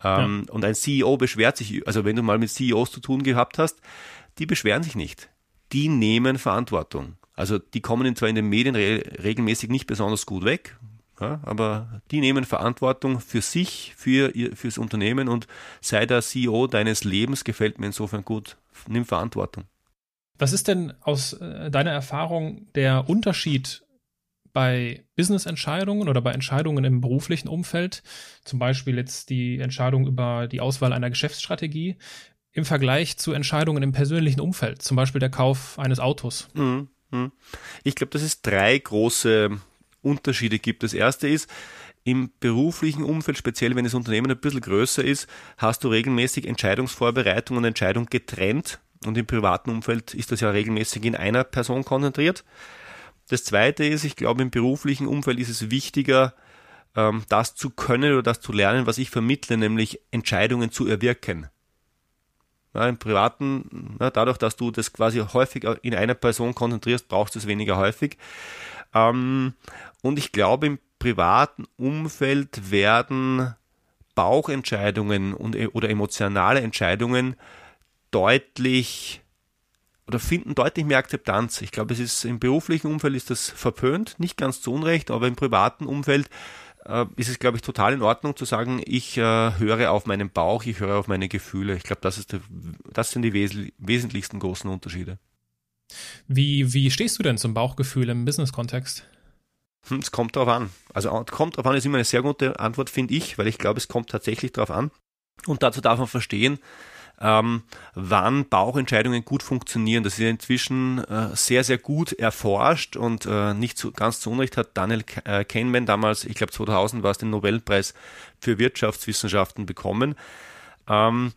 Ähm, ja. Und ein CEO beschwert sich, also wenn du mal mit CEOs zu tun gehabt hast, die beschweren sich nicht. Die nehmen Verantwortung. Also die kommen zwar in den Medien re regelmäßig nicht besonders gut weg, ja, aber die nehmen Verantwortung für sich, für ihr, fürs Unternehmen und sei der CEO deines Lebens, gefällt mir insofern gut. Nimm Verantwortung. Was ist denn aus äh, deiner Erfahrung der Unterschied bei Business-Entscheidungen oder bei Entscheidungen im beruflichen Umfeld, zum Beispiel jetzt die Entscheidung über die Auswahl einer Geschäftsstrategie, im Vergleich zu Entscheidungen im persönlichen Umfeld, zum Beispiel der Kauf eines Autos? Mhm. mhm. Ich glaube, dass es drei große Unterschiede gibt. Das erste ist, im beruflichen Umfeld, speziell wenn das Unternehmen ein bisschen größer ist, hast du regelmäßig Entscheidungsvorbereitung und Entscheidung getrennt. Und im privaten Umfeld ist das ja regelmäßig in einer Person konzentriert. Das zweite ist, ich glaube, im beruflichen Umfeld ist es wichtiger, ähm, das zu können oder das zu lernen, was ich vermittle, nämlich Entscheidungen zu erwirken. Ja, Im Privaten, ja, dadurch, dass du das quasi häufig in einer Person konzentrierst, brauchst du es weniger häufig. Ähm, und ich glaube, im privaten Umfeld werden Bauchentscheidungen und, e, oder emotionale Entscheidungen deutlich oder finden deutlich mehr Akzeptanz. Ich glaube, es ist im beruflichen Umfeld ist das verpönt, nicht ganz zu Unrecht, aber im privaten Umfeld ist es, glaube ich, total in Ordnung zu sagen, ich äh, höre auf meinen Bauch, ich höre auf meine Gefühle. Ich glaube, das, das sind die wes wesentlichsten großen Unterschiede. Wie, wie stehst du denn zum Bauchgefühl im Business-Kontext? Hm, es kommt darauf an. Also kommt darauf an ist immer eine sehr gute Antwort, finde ich, weil ich glaube, es kommt tatsächlich darauf an. Und dazu darf man verstehen, ähm, wann Bauchentscheidungen gut funktionieren. Das ist inzwischen äh, sehr, sehr gut erforscht und äh, nicht zu, ganz zu Unrecht hat Daniel äh, Kahneman damals, ich glaube 2000 war es, den Nobelpreis für Wirtschaftswissenschaften bekommen. Ähm,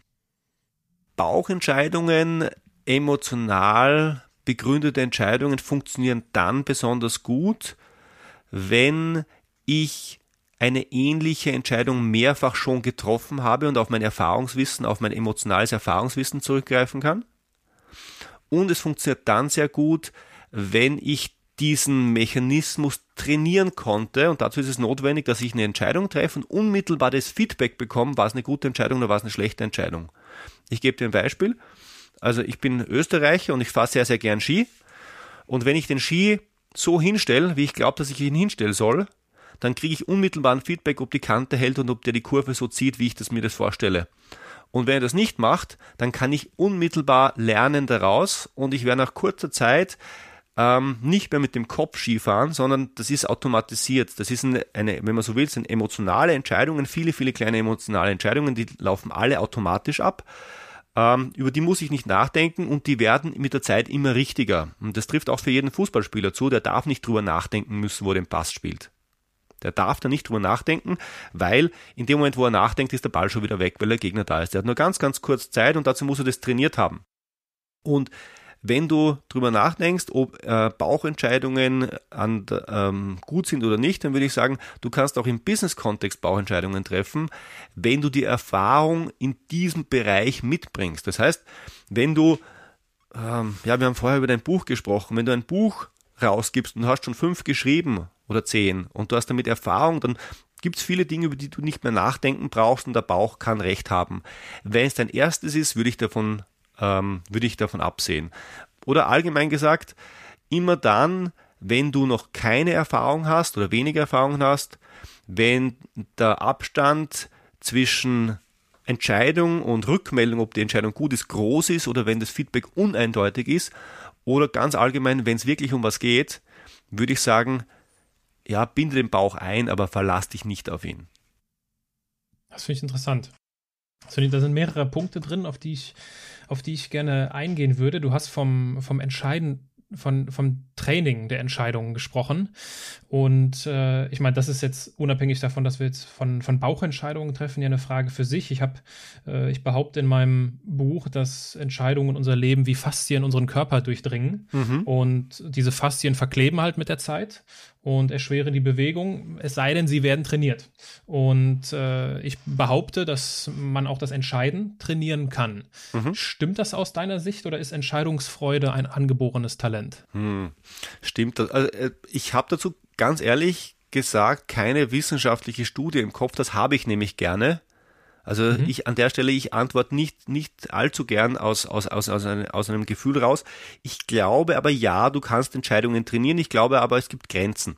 Bauchentscheidungen emotional begründete Entscheidungen funktionieren dann besonders gut, wenn ich eine ähnliche Entscheidung mehrfach schon getroffen habe und auf mein Erfahrungswissen, auf mein emotionales Erfahrungswissen zurückgreifen kann. Und es funktioniert dann sehr gut, wenn ich diesen Mechanismus trainieren konnte. Und dazu ist es notwendig, dass ich eine Entscheidung treffe und unmittelbar das Feedback bekomme, war es eine gute Entscheidung oder war es eine schlechte Entscheidung. Ich gebe dir ein Beispiel. Also ich bin Österreicher und ich fahre sehr, sehr gern Ski. Und wenn ich den Ski so hinstelle, wie ich glaube, dass ich ihn hinstellen soll, dann kriege ich unmittelbar ein Feedback, ob die Kante hält und ob der die Kurve so zieht, wie ich das mir das vorstelle. Und wenn er das nicht macht, dann kann ich unmittelbar lernen daraus und ich werde nach kurzer Zeit ähm, nicht mehr mit dem Kopf Skifahren, sondern das ist automatisiert. Das ist eine, eine, wenn man so will, sind emotionale Entscheidungen, viele, viele kleine emotionale Entscheidungen, die laufen alle automatisch ab. Ähm, über die muss ich nicht nachdenken und die werden mit der Zeit immer richtiger. Und das trifft auch für jeden Fußballspieler zu, der darf nicht drüber nachdenken müssen, wo er den Pass spielt. Der darf da nicht drüber nachdenken, weil in dem Moment, wo er nachdenkt, ist der Ball schon wieder weg, weil der Gegner da ist. Der hat nur ganz, ganz kurz Zeit und dazu muss er das trainiert haben. Und wenn du drüber nachdenkst, ob äh, Bauchentscheidungen an, ähm, gut sind oder nicht, dann würde ich sagen, du kannst auch im Business-Kontext Bauchentscheidungen treffen, wenn du die Erfahrung in diesem Bereich mitbringst. Das heißt, wenn du, ähm, ja, wir haben vorher über dein Buch gesprochen, wenn du ein Buch rausgibst und hast schon fünf geschrieben oder zehn und du hast damit Erfahrung, dann gibt es viele Dinge, über die du nicht mehr nachdenken brauchst und der Bauch kann Recht haben. Wenn es dein erstes ist, würde ich davon ähm, würde ich davon absehen. Oder allgemein gesagt, immer dann, wenn du noch keine Erfahrung hast oder weniger Erfahrung hast, wenn der Abstand zwischen Entscheidung und Rückmeldung, ob die Entscheidung gut ist, groß ist oder wenn das Feedback uneindeutig ist oder ganz allgemein, wenn es wirklich um was geht, würde ich sagen, ja, binde den Bauch ein, aber verlass dich nicht auf ihn. Das finde ich interessant. Da sind mehrere Punkte drin, auf die ich, auf die ich gerne eingehen würde. Du hast vom, vom Entscheiden, von, vom Training der Entscheidungen gesprochen. Und äh, ich meine, das ist jetzt unabhängig davon, dass wir jetzt von, von Bauchentscheidungen treffen, ja eine Frage für sich. Ich habe, äh, ich behaupte in meinem Buch, dass Entscheidungen unser Leben wie Faszien unseren Körper durchdringen. Mhm. Und diese Faszien verkleben halt mit der Zeit und erschweren die Bewegung, es sei denn, sie werden trainiert. Und äh, ich behaupte, dass man auch das Entscheiden trainieren kann. Mhm. Stimmt das aus deiner Sicht oder ist Entscheidungsfreude ein angeborenes Talent? Hm. Stimmt das? Also, äh, ich habe dazu ganz ehrlich gesagt keine wissenschaftliche Studie im Kopf, das habe ich nämlich gerne. Also mhm. ich an der Stelle, ich antworte nicht, nicht allzu gern aus, aus, aus, aus, einem, aus einem Gefühl raus. Ich glaube aber ja, du kannst Entscheidungen trainieren. Ich glaube aber, es gibt Grenzen.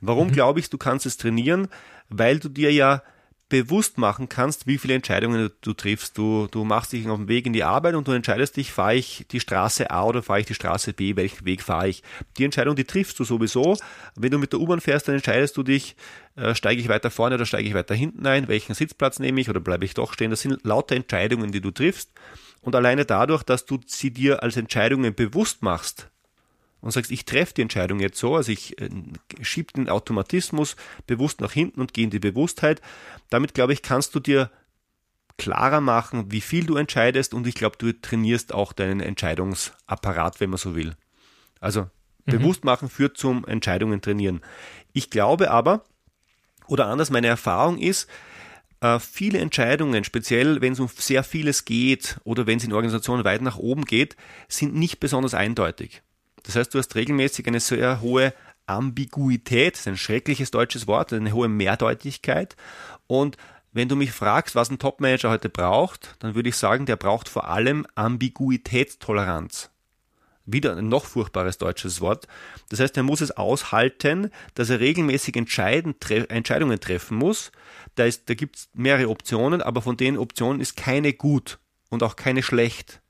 Warum mhm. glaube ich, du kannst es trainieren? Weil du dir ja bewusst machen kannst, wie viele Entscheidungen du, triffst. Du, du machst dich auf den Weg in die Arbeit und du entscheidest dich, fahre ich die Straße A oder fahre ich die Straße B, welchen Weg fahre ich. Die Entscheidung, die triffst du sowieso. Wenn du mit der U-Bahn fährst, dann entscheidest du dich, äh, steige ich weiter vorne oder steige ich weiter hinten ein, welchen Sitzplatz nehme ich oder bleibe ich doch stehen. Das sind lauter Entscheidungen, die du triffst. Und alleine dadurch, dass du sie dir als Entscheidungen bewusst machst, und sagst, ich treffe die Entscheidung jetzt so, also ich äh, schiebe den Automatismus bewusst nach hinten und gehe in die Bewusstheit. Damit, glaube ich, kannst du dir klarer machen, wie viel du entscheidest und ich glaube, du trainierst auch deinen Entscheidungsapparat, wenn man so will. Also mhm. bewusst machen führt zum Entscheidungen trainieren. Ich glaube aber, oder anders, meine Erfahrung ist, äh, viele Entscheidungen, speziell wenn es um sehr vieles geht oder wenn es in Organisationen weit nach oben geht, sind nicht besonders eindeutig. Das heißt, du hast regelmäßig eine sehr hohe Ambiguität, das ist ein schreckliches deutsches Wort, eine hohe Mehrdeutigkeit. Und wenn du mich fragst, was ein Topmanager heute braucht, dann würde ich sagen, der braucht vor allem Ambiguitätstoleranz. Wieder ein noch furchtbares deutsches Wort. Das heißt, er muss es aushalten, dass er regelmäßig Entscheidungen treffen muss. Da, da gibt es mehrere Optionen, aber von den Optionen ist keine gut und auch keine schlecht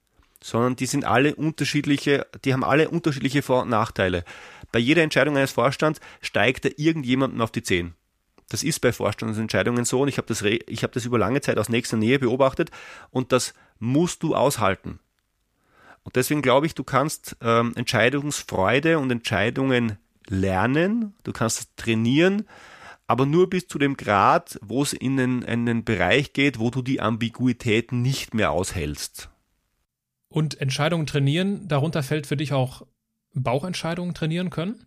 sondern die sind alle unterschiedliche, die haben alle unterschiedliche Vor- und Nachteile. Bei jeder Entscheidung eines Vorstands steigt er irgendjemandem auf die Zehen. Das ist bei Vorstandsentscheidungen so und ich habe das, ich hab das über lange Zeit aus nächster Nähe beobachtet und das musst du aushalten. Und deswegen glaube ich, du kannst ähm, Entscheidungsfreude und Entscheidungen lernen, du kannst trainieren, aber nur bis zu dem Grad, wo es in einen, in einen Bereich geht, wo du die Ambiguität nicht mehr aushältst. Und Entscheidungen trainieren, darunter fällt für dich auch Bauchentscheidungen trainieren können?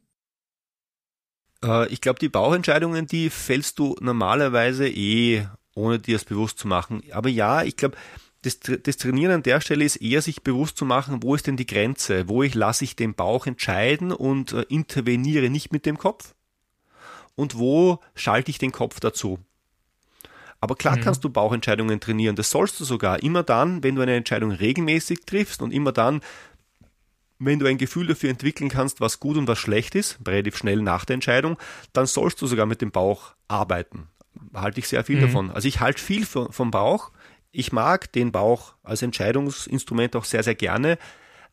Äh, ich glaube, die Bauchentscheidungen, die fällst du normalerweise eh, ohne dir es bewusst zu machen. Aber ja, ich glaube, das, das, Trainieren an der Stelle ist eher sich bewusst zu machen, wo ist denn die Grenze, wo ich lasse ich den Bauch entscheiden und äh, interveniere nicht mit dem Kopf und wo schalte ich den Kopf dazu. Aber klar mhm. kannst du Bauchentscheidungen trainieren. Das sollst du sogar. Immer dann, wenn du eine Entscheidung regelmäßig triffst und immer dann, wenn du ein Gefühl dafür entwickeln kannst, was gut und was schlecht ist, relativ schnell nach der Entscheidung, dann sollst du sogar mit dem Bauch arbeiten. Halte ich sehr viel mhm. davon. Also ich halte viel vom Bauch. Ich mag den Bauch als Entscheidungsinstrument auch sehr, sehr gerne.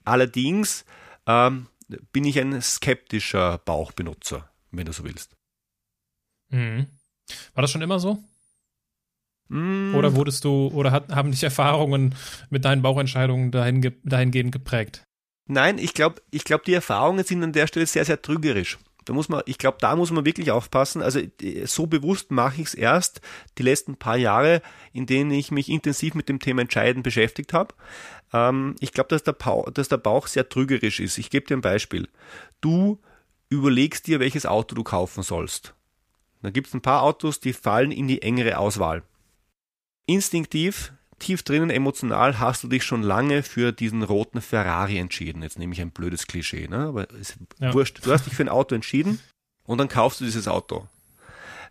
Allerdings ähm, bin ich ein skeptischer Bauchbenutzer, wenn du so willst. Mhm. War das schon immer so? Mm. Oder wurdest du, oder hat, haben dich Erfahrungen mit deinen Bauchentscheidungen dahin, dahingehend geprägt? Nein, ich glaube, ich glaube, die Erfahrungen sind an der Stelle sehr, sehr trügerisch. Da muss man, ich glaube, da muss man wirklich aufpassen. Also so bewusst mache ich es erst die letzten paar Jahre, in denen ich mich intensiv mit dem Thema Entscheiden beschäftigt habe. Ähm, ich glaube, dass, der dass der Bauch sehr trügerisch ist. Ich gebe dir ein Beispiel. Du überlegst dir, welches Auto du kaufen sollst. Da gibt es ein paar Autos, die fallen in die engere Auswahl instinktiv, tief drinnen emotional hast du dich schon lange für diesen roten Ferrari entschieden. Jetzt nehme ich ein blödes Klischee, ne? aber ist ja. wurscht. Du hast dich für ein Auto entschieden und dann kaufst du dieses Auto.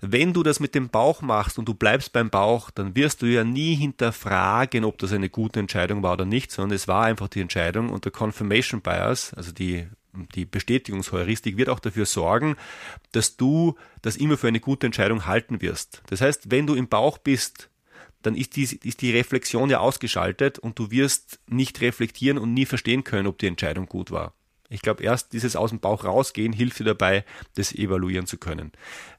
Wenn du das mit dem Bauch machst und du bleibst beim Bauch, dann wirst du ja nie hinterfragen, ob das eine gute Entscheidung war oder nicht, sondern es war einfach die Entscheidung und der Confirmation Bias, also die die Bestätigungsheuristik wird auch dafür sorgen, dass du das immer für eine gute Entscheidung halten wirst. Das heißt, wenn du im Bauch bist, dann ist die, ist die Reflexion ja ausgeschaltet und du wirst nicht reflektieren und nie verstehen können, ob die Entscheidung gut war. Ich glaube, erst dieses aus dem Bauch rausgehen hilft dir dabei, das evaluieren zu können.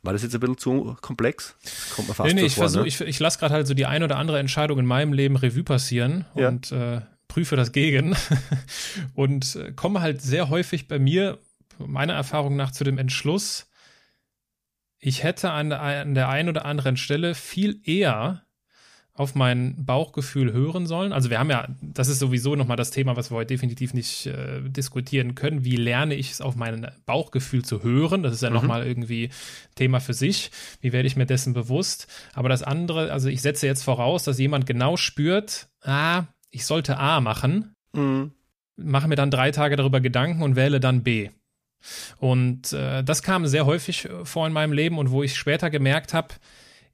War das jetzt ein bisschen zu komplex? Kommt mir fast nee, nee, ich, versuch, ne? ich, ich lasse gerade halt so die ein oder andere Entscheidung in meinem Leben Revue passieren ja. und äh, prüfe das gegen und äh, komme halt sehr häufig bei mir meiner Erfahrung nach zu dem Entschluss, ich hätte an an der einen oder anderen Stelle viel eher auf mein Bauchgefühl hören sollen. Also wir haben ja, das ist sowieso nochmal das Thema, was wir heute definitiv nicht äh, diskutieren können. Wie lerne ich es auf mein Bauchgefühl zu hören? Das ist ja mhm. nochmal irgendwie Thema für sich. Wie werde ich mir dessen bewusst? Aber das andere, also ich setze jetzt voraus, dass jemand genau spürt, ah, ich sollte A machen, mhm. mache mir dann drei Tage darüber Gedanken und wähle dann B. Und äh, das kam sehr häufig vor in meinem Leben und wo ich später gemerkt habe,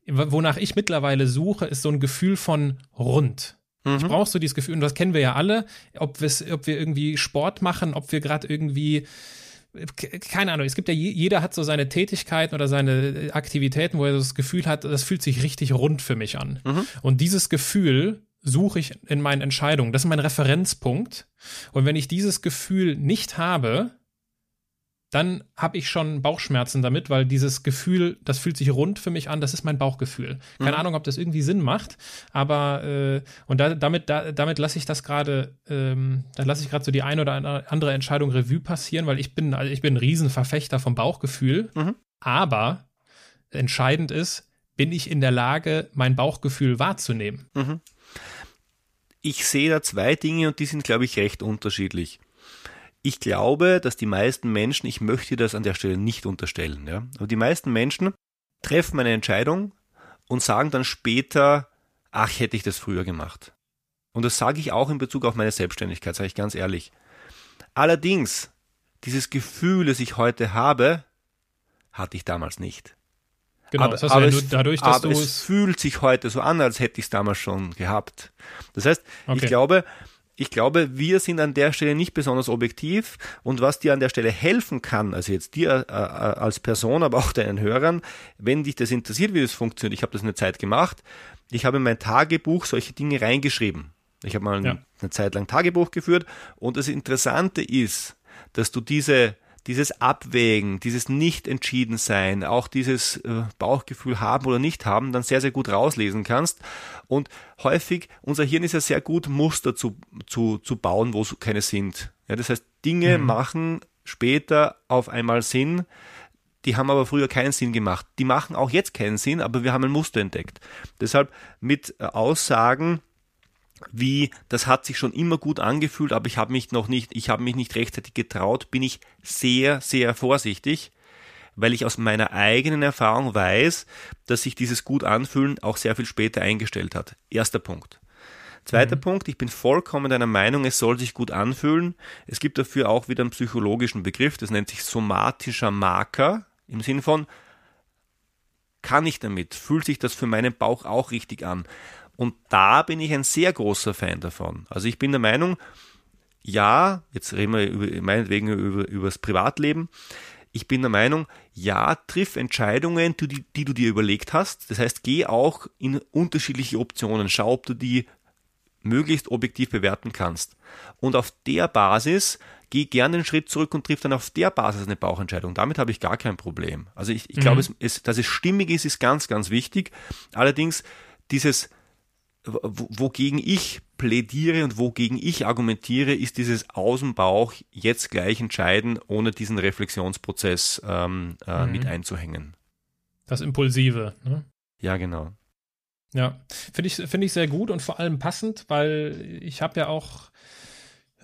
wonach ich mittlerweile suche, ist so ein Gefühl von rund. Mhm. Ich brauche so dieses Gefühl, und das kennen wir ja alle, ob, ob wir irgendwie Sport machen, ob wir gerade irgendwie keine Ahnung, es gibt ja, jeder hat so seine Tätigkeiten oder seine Aktivitäten, wo er das Gefühl hat, das fühlt sich richtig rund für mich an. Mhm. Und dieses Gefühl suche ich in meinen Entscheidungen. Das ist mein Referenzpunkt. Und wenn ich dieses Gefühl nicht habe, dann habe ich schon Bauchschmerzen damit, weil dieses Gefühl, das fühlt sich rund für mich an, das ist mein Bauchgefühl. Keine mhm. Ahnung, ob das irgendwie Sinn macht, aber äh, und da, damit, da, damit lasse ich das gerade, ähm, da lasse ich gerade so die eine oder andere Entscheidung Revue passieren, weil ich bin, also ich bin ein Riesenverfechter vom Bauchgefühl, mhm. aber entscheidend ist, bin ich in der Lage, mein Bauchgefühl wahrzunehmen. Mhm. Ich sehe da zwei Dinge und die sind, glaube ich, recht unterschiedlich ich glaube, dass die meisten Menschen, ich möchte das an der Stelle nicht unterstellen, ja, aber die meisten Menschen treffen eine Entscheidung und sagen dann später, ach, hätte ich das früher gemacht. Und das sage ich auch in Bezug auf meine Selbstständigkeit, sage ich ganz ehrlich. Allerdings, dieses Gefühl, das ich heute habe, hatte ich damals nicht. Genau, aber, das heißt aber ja nur dadurch, dass aber du es fühlt sich heute so an, als hätte ich es damals schon gehabt. Das heißt, okay. ich glaube, ich glaube, wir sind an der Stelle nicht besonders objektiv und was dir an der Stelle helfen kann, also jetzt dir äh, äh, als Person, aber auch deinen Hörern, wenn dich das interessiert, wie das funktioniert, ich habe das eine Zeit gemacht, ich habe in mein Tagebuch solche Dinge reingeschrieben. Ich habe mal ja. eine Zeit lang Tagebuch geführt und das Interessante ist, dass du diese dieses Abwägen, dieses Nicht-Entschieden-Sein, auch dieses äh, Bauchgefühl haben oder nicht haben, dann sehr, sehr gut rauslesen kannst. Und häufig, unser Hirn ist ja sehr gut, Muster zu, zu, zu bauen, wo keine sind. Ja, das heißt, Dinge mhm. machen später auf einmal Sinn, die haben aber früher keinen Sinn gemacht. Die machen auch jetzt keinen Sinn, aber wir haben ein Muster entdeckt. Deshalb mit äh, Aussagen, wie das hat sich schon immer gut angefühlt, aber ich habe mich noch nicht, ich habe mich nicht rechtzeitig getraut, bin ich sehr, sehr vorsichtig, weil ich aus meiner eigenen Erfahrung weiß, dass sich dieses gut anfühlen auch sehr viel später eingestellt hat. Erster Punkt. Zweiter mhm. Punkt, ich bin vollkommen deiner Meinung, es soll sich gut anfühlen. Es gibt dafür auch wieder einen psychologischen Begriff, das nennt sich somatischer Marker, im Sinn von, kann ich damit? Fühlt sich das für meinen Bauch auch richtig an? Und da bin ich ein sehr großer Fan davon. Also ich bin der Meinung, ja, jetzt reden wir über, meinetwegen über, über das Privatleben. Ich bin der Meinung, ja, triff Entscheidungen, die, die du dir überlegt hast. Das heißt, geh auch in unterschiedliche Optionen. Schau, ob du die möglichst objektiv bewerten kannst. Und auf der Basis geh gerne einen Schritt zurück und triff dann auf der Basis eine Bauchentscheidung. Damit habe ich gar kein Problem. Also ich, ich mhm. glaube, es, es, dass es stimmig ist, ist ganz, ganz wichtig. Allerdings dieses wogegen ich plädiere und wogegen ich argumentiere, ist dieses Außenbauch jetzt gleich entscheiden, ohne diesen Reflexionsprozess ähm, äh, mhm. mit einzuhängen. Das Impulsive. Ne? Ja, genau. Ja, finde ich, finde ich sehr gut und vor allem passend, weil ich habe ja auch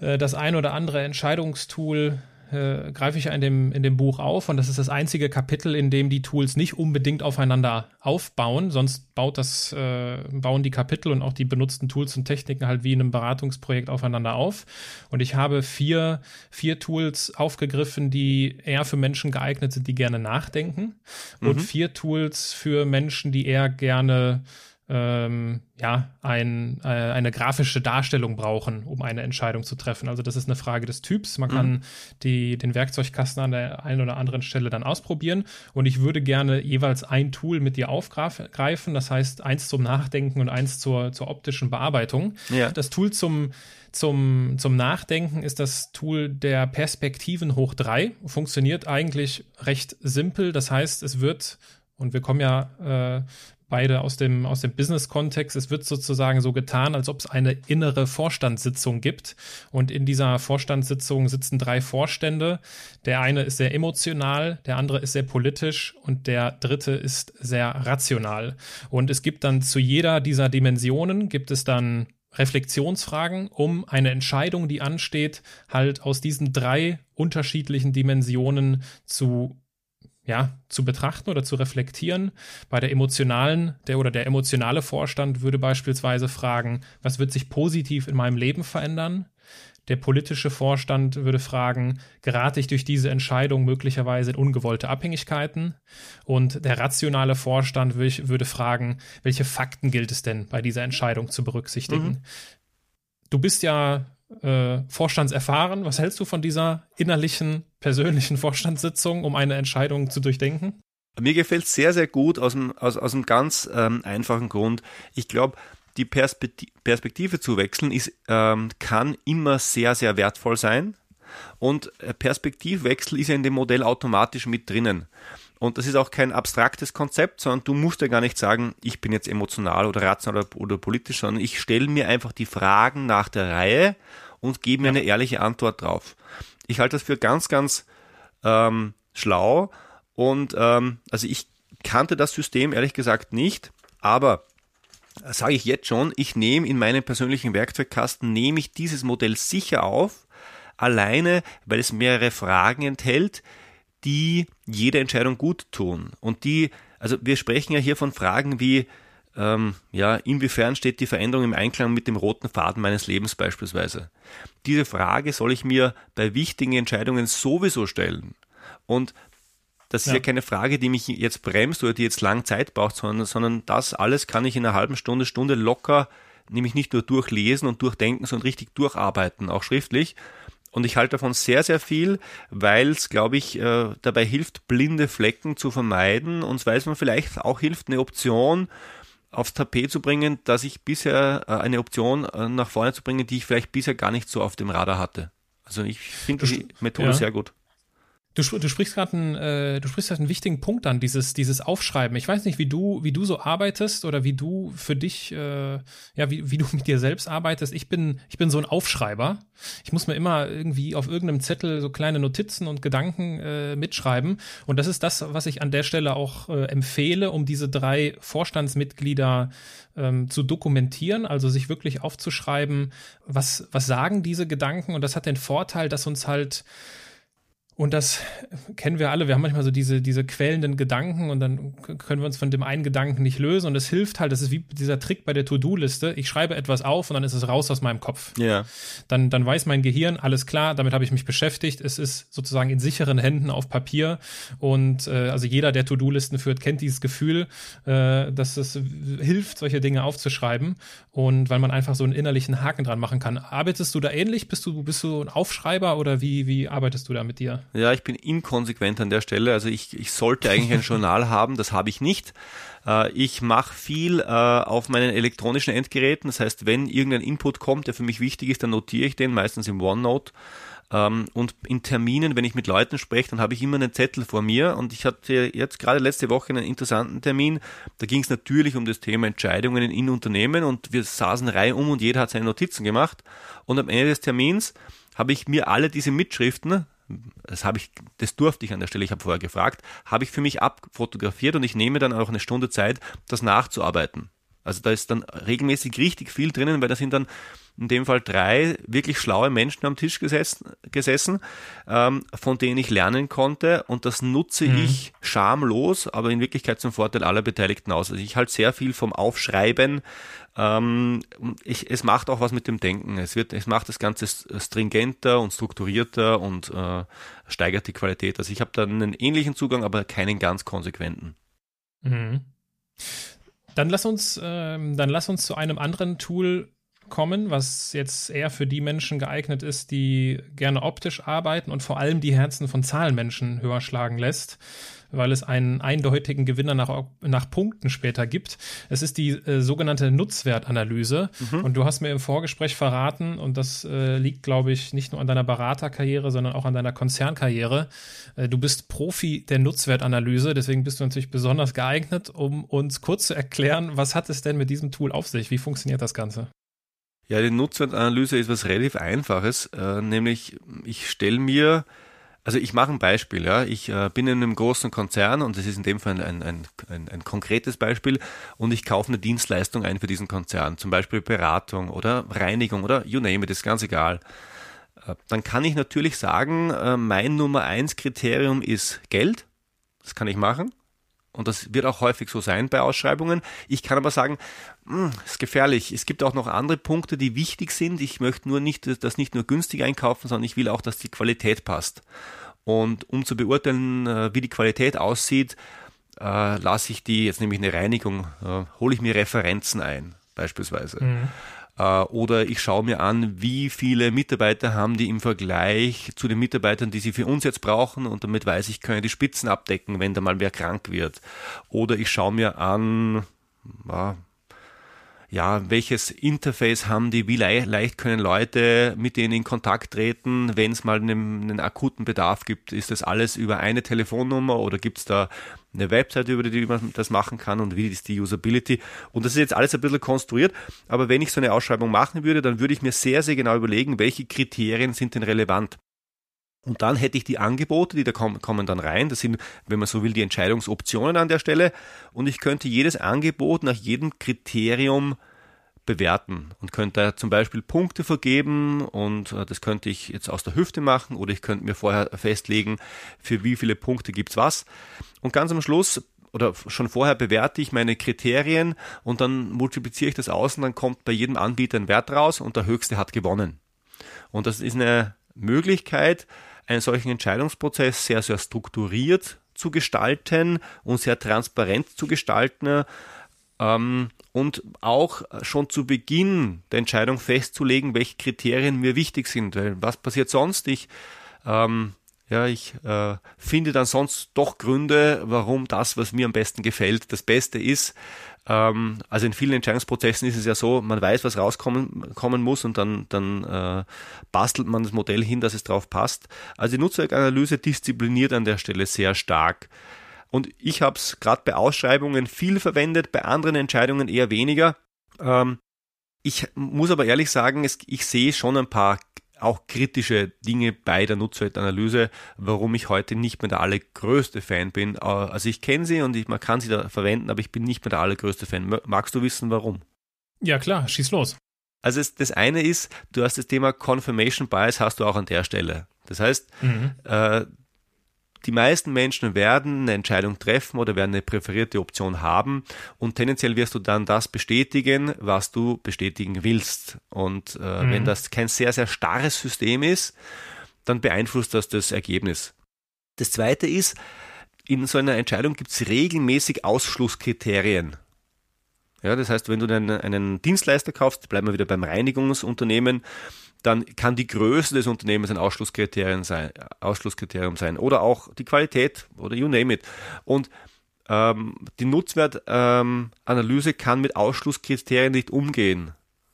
äh, das ein oder andere Entscheidungstool äh, greife ich ja in dem, in dem Buch auf und das ist das einzige Kapitel, in dem die Tools nicht unbedingt aufeinander aufbauen, sonst baut das, äh, bauen die Kapitel und auch die benutzten Tools und Techniken halt wie in einem Beratungsprojekt aufeinander auf. Und ich habe vier, vier Tools aufgegriffen, die eher für Menschen geeignet sind, die gerne nachdenken mhm. und vier Tools für Menschen, die eher gerne ähm, ja, ein, äh, eine grafische Darstellung brauchen, um eine Entscheidung zu treffen. Also das ist eine Frage des Typs. Man mhm. kann die, den Werkzeugkasten an der einen oder anderen Stelle dann ausprobieren. Und ich würde gerne jeweils ein Tool mit dir aufgreifen. Das heißt, eins zum Nachdenken und eins zur, zur optischen Bearbeitung. Ja. Das Tool zum, zum, zum Nachdenken ist das Tool der Perspektiven hoch 3. Funktioniert eigentlich recht simpel. Das heißt, es wird und wir kommen ja äh, beide aus dem, aus dem Business-Kontext. Es wird sozusagen so getan, als ob es eine innere Vorstandssitzung gibt. Und in dieser Vorstandssitzung sitzen drei Vorstände. Der eine ist sehr emotional, der andere ist sehr politisch und der dritte ist sehr rational. Und es gibt dann zu jeder dieser Dimensionen gibt es dann Reflexionsfragen, um eine Entscheidung, die ansteht, halt aus diesen drei unterschiedlichen Dimensionen zu ja, zu betrachten oder zu reflektieren. Bei der emotionalen, der oder der emotionale Vorstand würde beispielsweise fragen, was wird sich positiv in meinem Leben verändern? Der politische Vorstand würde fragen, gerate ich durch diese Entscheidung möglicherweise in ungewollte Abhängigkeiten? Und der rationale Vorstand würde fragen, welche Fakten gilt es denn bei dieser Entscheidung zu berücksichtigen? Mhm. Du bist ja äh, vorstandserfahren. Was hältst du von dieser innerlichen, persönlichen Vorstandssitzung, um eine Entscheidung zu durchdenken? Mir gefällt es sehr, sehr gut aus einem, aus, aus einem ganz ähm, einfachen Grund. Ich glaube, die Perspektive, Perspektive zu wechseln ist, ähm, kann immer sehr, sehr wertvoll sein. Und äh, Perspektivwechsel ist ja in dem Modell automatisch mit drinnen. Und das ist auch kein abstraktes Konzept, sondern du musst ja gar nicht sagen, ich bin jetzt emotional oder rational oder, oder politisch, sondern ich stelle mir einfach die Fragen nach der Reihe und gebe mir ja. eine ehrliche Antwort drauf. Ich halte das für ganz, ganz ähm, schlau und ähm, also ich kannte das System ehrlich gesagt nicht, aber sage ich jetzt schon, ich nehme in meinem persönlichen Werkzeugkasten, nehme ich dieses Modell sicher auf, alleine weil es mehrere Fragen enthält, die jede Entscheidung gut tun. Und die, also wir sprechen ja hier von Fragen wie, ähm, ja, inwiefern steht die Veränderung im Einklang mit dem roten Faden meines Lebens beispielsweise? Diese Frage soll ich mir bei wichtigen Entscheidungen sowieso stellen. Und das ist ja. ja keine Frage, die mich jetzt bremst oder die jetzt lang Zeit braucht, sondern, sondern das alles kann ich in einer halben Stunde, Stunde locker, nämlich nicht nur durchlesen und durchdenken, sondern richtig durcharbeiten, auch schriftlich. Und ich halte davon sehr, sehr viel, weil es, glaube ich, äh, dabei hilft, blinde Flecken zu vermeiden und weil es mir vielleicht auch hilft, eine Option aufs Tapet zu bringen, dass ich bisher äh, eine Option äh, nach vorne zu bringen, die ich vielleicht bisher gar nicht so auf dem Radar hatte. Also ich finde die Methode ja. sehr gut. Du, du sprichst gerade einen, äh, du sprichst gerade einen wichtigen Punkt an, dieses, dieses Aufschreiben. Ich weiß nicht, wie du, wie du so arbeitest oder wie du für dich, äh, ja, wie, wie du mit dir selbst arbeitest. Ich bin, ich bin so ein Aufschreiber. Ich muss mir immer irgendwie auf irgendeinem Zettel so kleine Notizen und Gedanken äh, mitschreiben. Und das ist das, was ich an der Stelle auch äh, empfehle, um diese drei Vorstandsmitglieder ähm, zu dokumentieren, also sich wirklich aufzuschreiben, was, was sagen diese Gedanken. Und das hat den Vorteil, dass uns halt und das kennen wir alle. Wir haben manchmal so diese, diese quälenden Gedanken und dann können wir uns von dem einen Gedanken nicht lösen. Und es hilft halt, das ist wie dieser Trick bei der To-Do-Liste. Ich schreibe etwas auf und dann ist es raus aus meinem Kopf. Ja. Dann, dann weiß mein Gehirn, alles klar, damit habe ich mich beschäftigt. Es ist sozusagen in sicheren Händen auf Papier. Und äh, also jeder, der To-Do-Listen führt, kennt dieses Gefühl, äh, dass es hilft, solche Dinge aufzuschreiben. Und weil man einfach so einen innerlichen Haken dran machen kann. Arbeitest du da ähnlich? Bist du, bist du ein Aufschreiber oder wie, wie arbeitest du da mit dir? Ja, ich bin inkonsequent an der Stelle. Also ich, ich sollte eigentlich ein Journal haben, das habe ich nicht. Äh, ich mache viel äh, auf meinen elektronischen Endgeräten. Das heißt, wenn irgendein Input kommt, der für mich wichtig ist, dann notiere ich den, meistens im OneNote. Ähm, und in Terminen, wenn ich mit Leuten spreche, dann habe ich immer einen Zettel vor mir. Und ich hatte jetzt gerade letzte Woche einen interessanten Termin. Da ging es natürlich um das Thema Entscheidungen in Unternehmen und wir saßen Reihe um und jeder hat seine Notizen gemacht. Und am Ende des Termins habe ich mir alle diese Mitschriften das habe ich, das durfte ich an der Stelle, ich habe vorher gefragt, habe ich für mich abfotografiert und ich nehme dann auch eine Stunde Zeit, das nachzuarbeiten. Also da ist dann regelmäßig richtig viel drinnen, weil da sind dann in dem Fall drei wirklich schlaue Menschen am Tisch gesessen, gesessen ähm, von denen ich lernen konnte und das nutze mhm. ich schamlos, aber in Wirklichkeit zum Vorteil aller Beteiligten aus. Also ich halte sehr viel vom Aufschreiben. Ähm, ich, es macht auch was mit dem Denken. Es, wird, es macht das Ganze stringenter und strukturierter und äh, steigert die Qualität. Also ich habe da einen ähnlichen Zugang, aber keinen ganz konsequenten. Mhm. Dann lass uns, ähm, dann lass uns zu einem anderen Tool kommen, was jetzt eher für die Menschen geeignet ist, die gerne optisch arbeiten und vor allem die Herzen von Zahlenmenschen höher schlagen lässt weil es einen eindeutigen Gewinner nach, nach Punkten später gibt. Es ist die äh, sogenannte Nutzwertanalyse. Mhm. Und du hast mir im Vorgespräch verraten, und das äh, liegt, glaube ich, nicht nur an deiner Beraterkarriere, sondern auch an deiner Konzernkarriere. Äh, du bist Profi der Nutzwertanalyse, deswegen bist du natürlich besonders geeignet, um uns kurz zu erklären, was hat es denn mit diesem Tool auf sich? Wie funktioniert das Ganze? Ja, die Nutzwertanalyse ist was relativ Einfaches, äh, nämlich ich stelle mir also ich mache ein Beispiel, ja. Ich äh, bin in einem großen Konzern und das ist in dem Fall ein, ein, ein, ein, konkretes Beispiel und ich kaufe eine Dienstleistung ein für diesen Konzern, zum Beispiel Beratung oder Reinigung oder you name it, ist ganz egal. Äh, dann kann ich natürlich sagen, äh, mein Nummer eins Kriterium ist Geld. Das kann ich machen. Und das wird auch häufig so sein bei Ausschreibungen. Ich kann aber sagen, hm, ist gefährlich. Es gibt auch noch andere Punkte, die wichtig sind. Ich möchte nur nicht, das nicht nur günstig einkaufen, sondern ich will auch, dass die Qualität passt. Und um zu beurteilen, äh, wie die Qualität aussieht, äh, lasse ich die, jetzt nehme ich eine Reinigung, äh, hole ich mir Referenzen ein, beispielsweise. Mhm. Äh, oder ich schaue mir an, wie viele Mitarbeiter haben die im Vergleich zu den Mitarbeitern, die sie für uns jetzt brauchen und damit weiß ich, können die Spitzen abdecken, wenn da mal wer krank wird. Oder ich schaue mir an, ja, welches Interface haben die, wie le leicht können Leute mit denen in Kontakt treten, wenn es mal einen, einen, akuten Bedarf gibt. Ist das alles über eine Telefonnummer oder gibt es da eine Website, über die man das machen kann und wie ist die Usability? Und das ist jetzt alles ein bisschen konstruiert, aber wenn ich so eine Ausschreibung machen würde, dann würde ich mir sehr, sehr genau überlegen, welche Kriterien sind denn relevant. Und dann hätte ich die Angebote, die da kommen, kommen dann rein. Das sind, wenn man so will, die Entscheidungsoptionen an der Stelle. Und ich könnte jedes Angebot nach jedem Kriterium bewerten und könnte zum Beispiel Punkte vergeben und äh, das könnte ich jetzt aus der Hüfte machen oder ich könnte mir vorher festlegen, für wie viele Punkte gibt's was. Und ganz am Schluss oder schon vorher bewerte ich meine Kriterien und dann multipliziere ich das aus und dann kommt bei jedem Anbieter ein Wert raus und der höchste hat gewonnen. Und das ist eine Möglichkeit, einen solchen Entscheidungsprozess sehr, sehr strukturiert zu gestalten und sehr transparent zu gestalten ähm, und auch schon zu Beginn der Entscheidung festzulegen, welche Kriterien mir wichtig sind. Weil was passiert sonst? Ich ähm, ja, ich äh, finde dann sonst doch Gründe, warum das, was mir am besten gefällt, das Beste ist. Ähm, also in vielen Entscheidungsprozessen ist es ja so, man weiß, was rauskommen kommen muss und dann, dann äh, bastelt man das Modell hin, dass es drauf passt. Also die Nutzwerkanalyse diszipliniert an der Stelle sehr stark. Und ich habe es gerade bei Ausschreibungen viel verwendet, bei anderen Entscheidungen eher weniger. Ähm, ich muss aber ehrlich sagen, es, ich sehe schon ein paar auch kritische Dinge bei der Nutzwertanalyse, warum ich heute nicht mehr der allergrößte Fan bin. Äh, also ich kenne sie und ich, man kann sie da verwenden, aber ich bin nicht mehr der allergrößte Fan. Magst du wissen, warum? Ja klar, schieß los. Also es, das eine ist, du hast das Thema Confirmation Bias hast du auch an der Stelle. Das heißt, mhm. äh, die meisten Menschen werden eine Entscheidung treffen oder werden eine präferierte Option haben und tendenziell wirst du dann das bestätigen, was du bestätigen willst. Und äh, mhm. wenn das kein sehr, sehr starres System ist, dann beeinflusst das das Ergebnis. Das zweite ist, in so einer Entscheidung gibt es regelmäßig Ausschlusskriterien. Ja, das heißt, wenn du einen, einen Dienstleister kaufst, bleiben wir wieder beim Reinigungsunternehmen, dann kann die Größe des Unternehmens ein Ausschlusskriterium sein, Ausschlusskriterium sein oder auch die Qualität oder you name it. Und ähm, die Nutzwertanalyse ähm, kann mit Ausschlusskriterien nicht umgehen,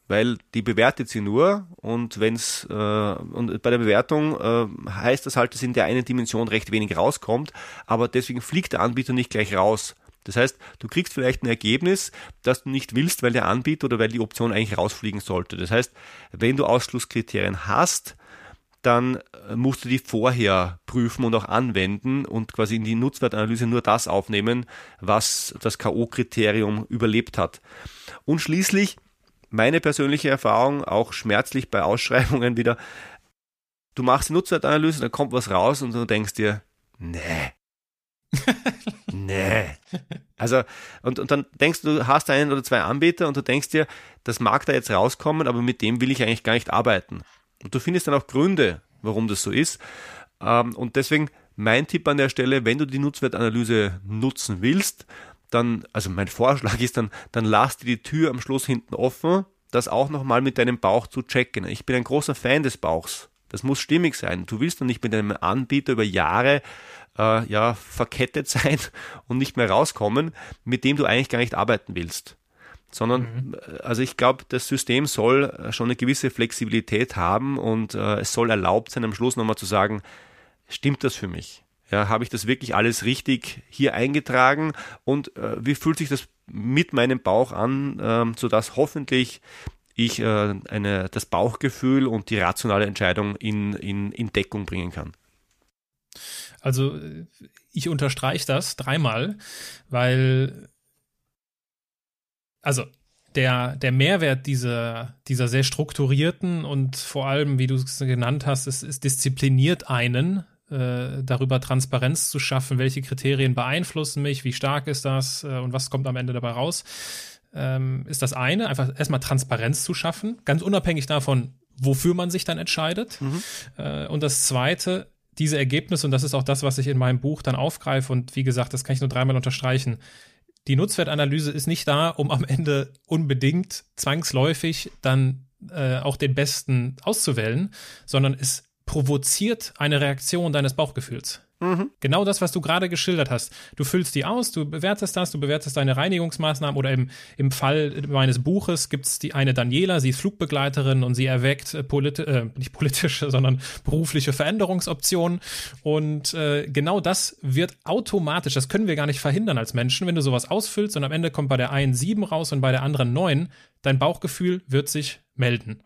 weil die bewertet sie nur und wenn's äh, und bei der Bewertung äh, heißt das halt, dass in der einen Dimension recht wenig rauskommt, aber deswegen fliegt der Anbieter nicht gleich raus. Das heißt, du kriegst vielleicht ein Ergebnis, das du nicht willst, weil der Anbieter oder weil die Option eigentlich rausfliegen sollte. Das heißt, wenn du Ausschlusskriterien hast, dann äh, musst du die vorher prüfen und auch anwenden und quasi in die Nutzwertanalyse nur das aufnehmen, was das K.O.-Kriterium überlebt hat. Und schließlich meine persönliche Erfahrung, auch schmerzlich bei Ausschreibungen wieder, du machst die Nutzwertanalyse, dann kommt was raus und du denkst dir, nee, nee. Also, und, und dann denkst du, du hast einen oder zwei Anbieter und du denkst dir, das mag da jetzt rauskommen, aber mit dem will ich eigentlich gar nicht arbeiten. Und du findest dann auch Gründe, warum das so ist. Ähm, und deswegen mein Tipp an der Stelle, wenn du die Nutzwertanalyse nutzen willst, dann, also mein Vorschlag ist dann, dann lass dir die Tür am Schluss hinten offen, das auch nochmal mit deinem Bauch zu checken. Ich bin ein großer Fan des Bauchs. Das muss stimmig sein. Du willst doch nicht mit einem Anbieter über Jahre äh, ja, verkettet sein und nicht mehr rauskommen, mit dem du eigentlich gar nicht arbeiten willst. Sondern, mhm. Also ich glaube, das System soll äh, schon eine gewisse Flexibilität haben und äh, es soll erlaubt sein, am Schluss nochmal zu sagen, stimmt das für mich? Ja, habe ich das wirklich alles richtig hier eingetragen und äh, wie fühlt sich das mit meinem Bauch an, äh, sodass hoffentlich ich äh, eine, das Bauchgefühl und die rationale Entscheidung in, in, in Deckung bringen kann. Also ich unterstreiche das dreimal, weil also der, der Mehrwert dieser, dieser sehr strukturierten und vor allem, wie du es genannt hast, es, es diszipliniert einen, äh, darüber Transparenz zu schaffen, welche Kriterien beeinflussen mich, wie stark ist das äh, und was kommt am Ende dabei raus, ähm, ist das eine, einfach erstmal Transparenz zu schaffen, ganz unabhängig davon, wofür man sich dann entscheidet. Mhm. Äh, und das zweite, diese Ergebnisse, und das ist auch das, was ich in meinem Buch dann aufgreife, und wie gesagt, das kann ich nur dreimal unterstreichen. Die Nutzwertanalyse ist nicht da, um am Ende unbedingt zwangsläufig dann äh, auch den besten auszuwählen, sondern es provoziert eine Reaktion deines Bauchgefühls. Mhm. Genau das, was du gerade geschildert hast. Du füllst die aus, du bewertest das, du bewertest deine Reinigungsmaßnahmen oder im, im Fall meines Buches gibt es die eine Daniela, sie ist Flugbegleiterin und sie erweckt äh, politi äh, nicht politische, sondern berufliche Veränderungsoptionen. Und äh, genau das wird automatisch, das können wir gar nicht verhindern als Menschen, wenn du sowas ausfüllst und am Ende kommt bei der einen sieben raus und bei der anderen neun, dein Bauchgefühl wird sich melden.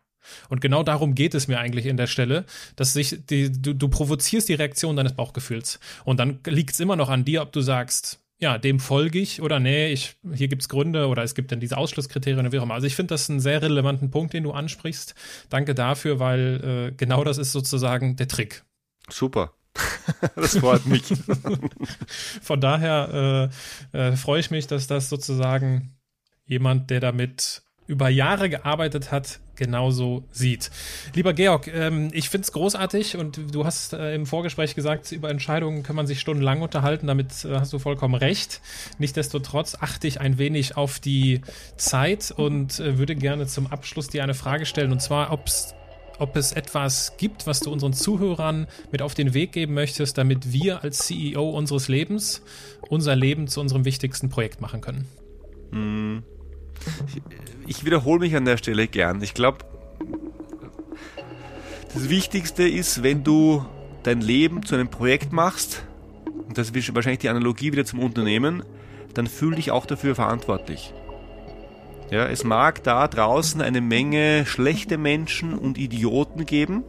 Und genau darum geht es mir eigentlich in der Stelle, dass sich die, du, du provozierst die Reaktion deines Bauchgefühls. Und dann liegt es immer noch an dir, ob du sagst, ja, dem folge ich oder nee, ich, hier gibt es Gründe oder es gibt dann diese Ausschlusskriterien oder wie auch immer. Also ich finde das einen sehr relevanten Punkt, den du ansprichst. Danke dafür, weil äh, genau das ist sozusagen der Trick. Super. das freut mich. Von daher äh, äh, freue ich mich, dass das sozusagen jemand, der damit über Jahre gearbeitet hat, genauso sieht. Lieber Georg, ähm, ich finde es großartig und du hast äh, im Vorgespräch gesagt, über Entscheidungen kann man sich stundenlang unterhalten, damit äh, hast du vollkommen recht. Nichtsdestotrotz achte ich ein wenig auf die Zeit und äh, würde gerne zum Abschluss dir eine Frage stellen und zwar, ob's ob es etwas gibt, was du unseren Zuhörern mit auf den Weg geben möchtest, damit wir als CEO unseres Lebens unser Leben zu unserem wichtigsten Projekt machen können. Mm ich, wiederhole mich an der Stelle gern. Ich glaube, das Wichtigste ist, wenn du dein Leben zu einem Projekt machst, und das ist wahrscheinlich die Analogie wieder zum Unternehmen, dann fühl dich auch dafür verantwortlich. Ja, es mag da draußen eine Menge schlechte Menschen und Idioten geben,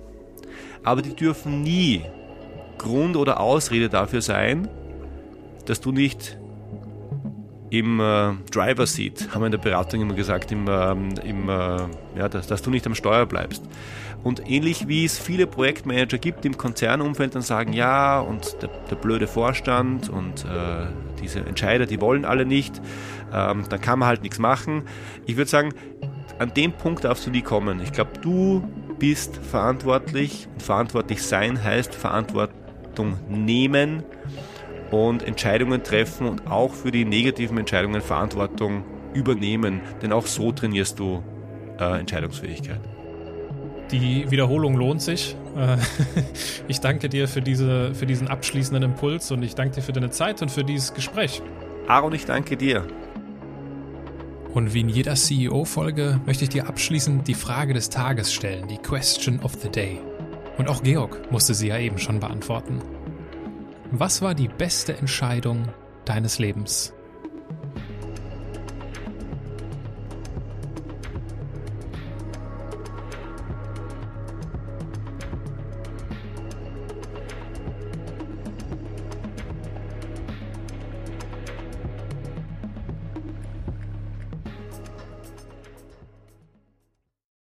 aber die dürfen nie Grund oder Ausrede dafür sein, dass du nicht im äh, Driver Seat, haben wir in der Beratung immer gesagt, im, ähm, im, äh, ja, dass, dass, du nicht am Steuer bleibst. Und ähnlich wie es viele Projektmanager gibt im Konzernumfeld, dann sagen, ja, und der, der blöde Vorstand und äh, diese Entscheider, die wollen alle nicht, ähm, dann kann man halt nichts machen. Ich würde sagen, an dem Punkt darfst du nie kommen. Ich glaube, du bist verantwortlich und verantwortlich sein heißt Verantwortung nehmen und Entscheidungen treffen und auch für die negativen Entscheidungen Verantwortung übernehmen. Denn auch so trainierst du äh, Entscheidungsfähigkeit. Die Wiederholung lohnt sich. Äh, ich danke dir für, diese, für diesen abschließenden Impuls und ich danke dir für deine Zeit und für dieses Gespräch. Aaron, ich danke dir. Und wie in jeder CEO-Folge möchte ich dir abschließend die Frage des Tages stellen, die Question of the Day. Und auch Georg musste sie ja eben schon beantworten. Was war die beste Entscheidung deines Lebens?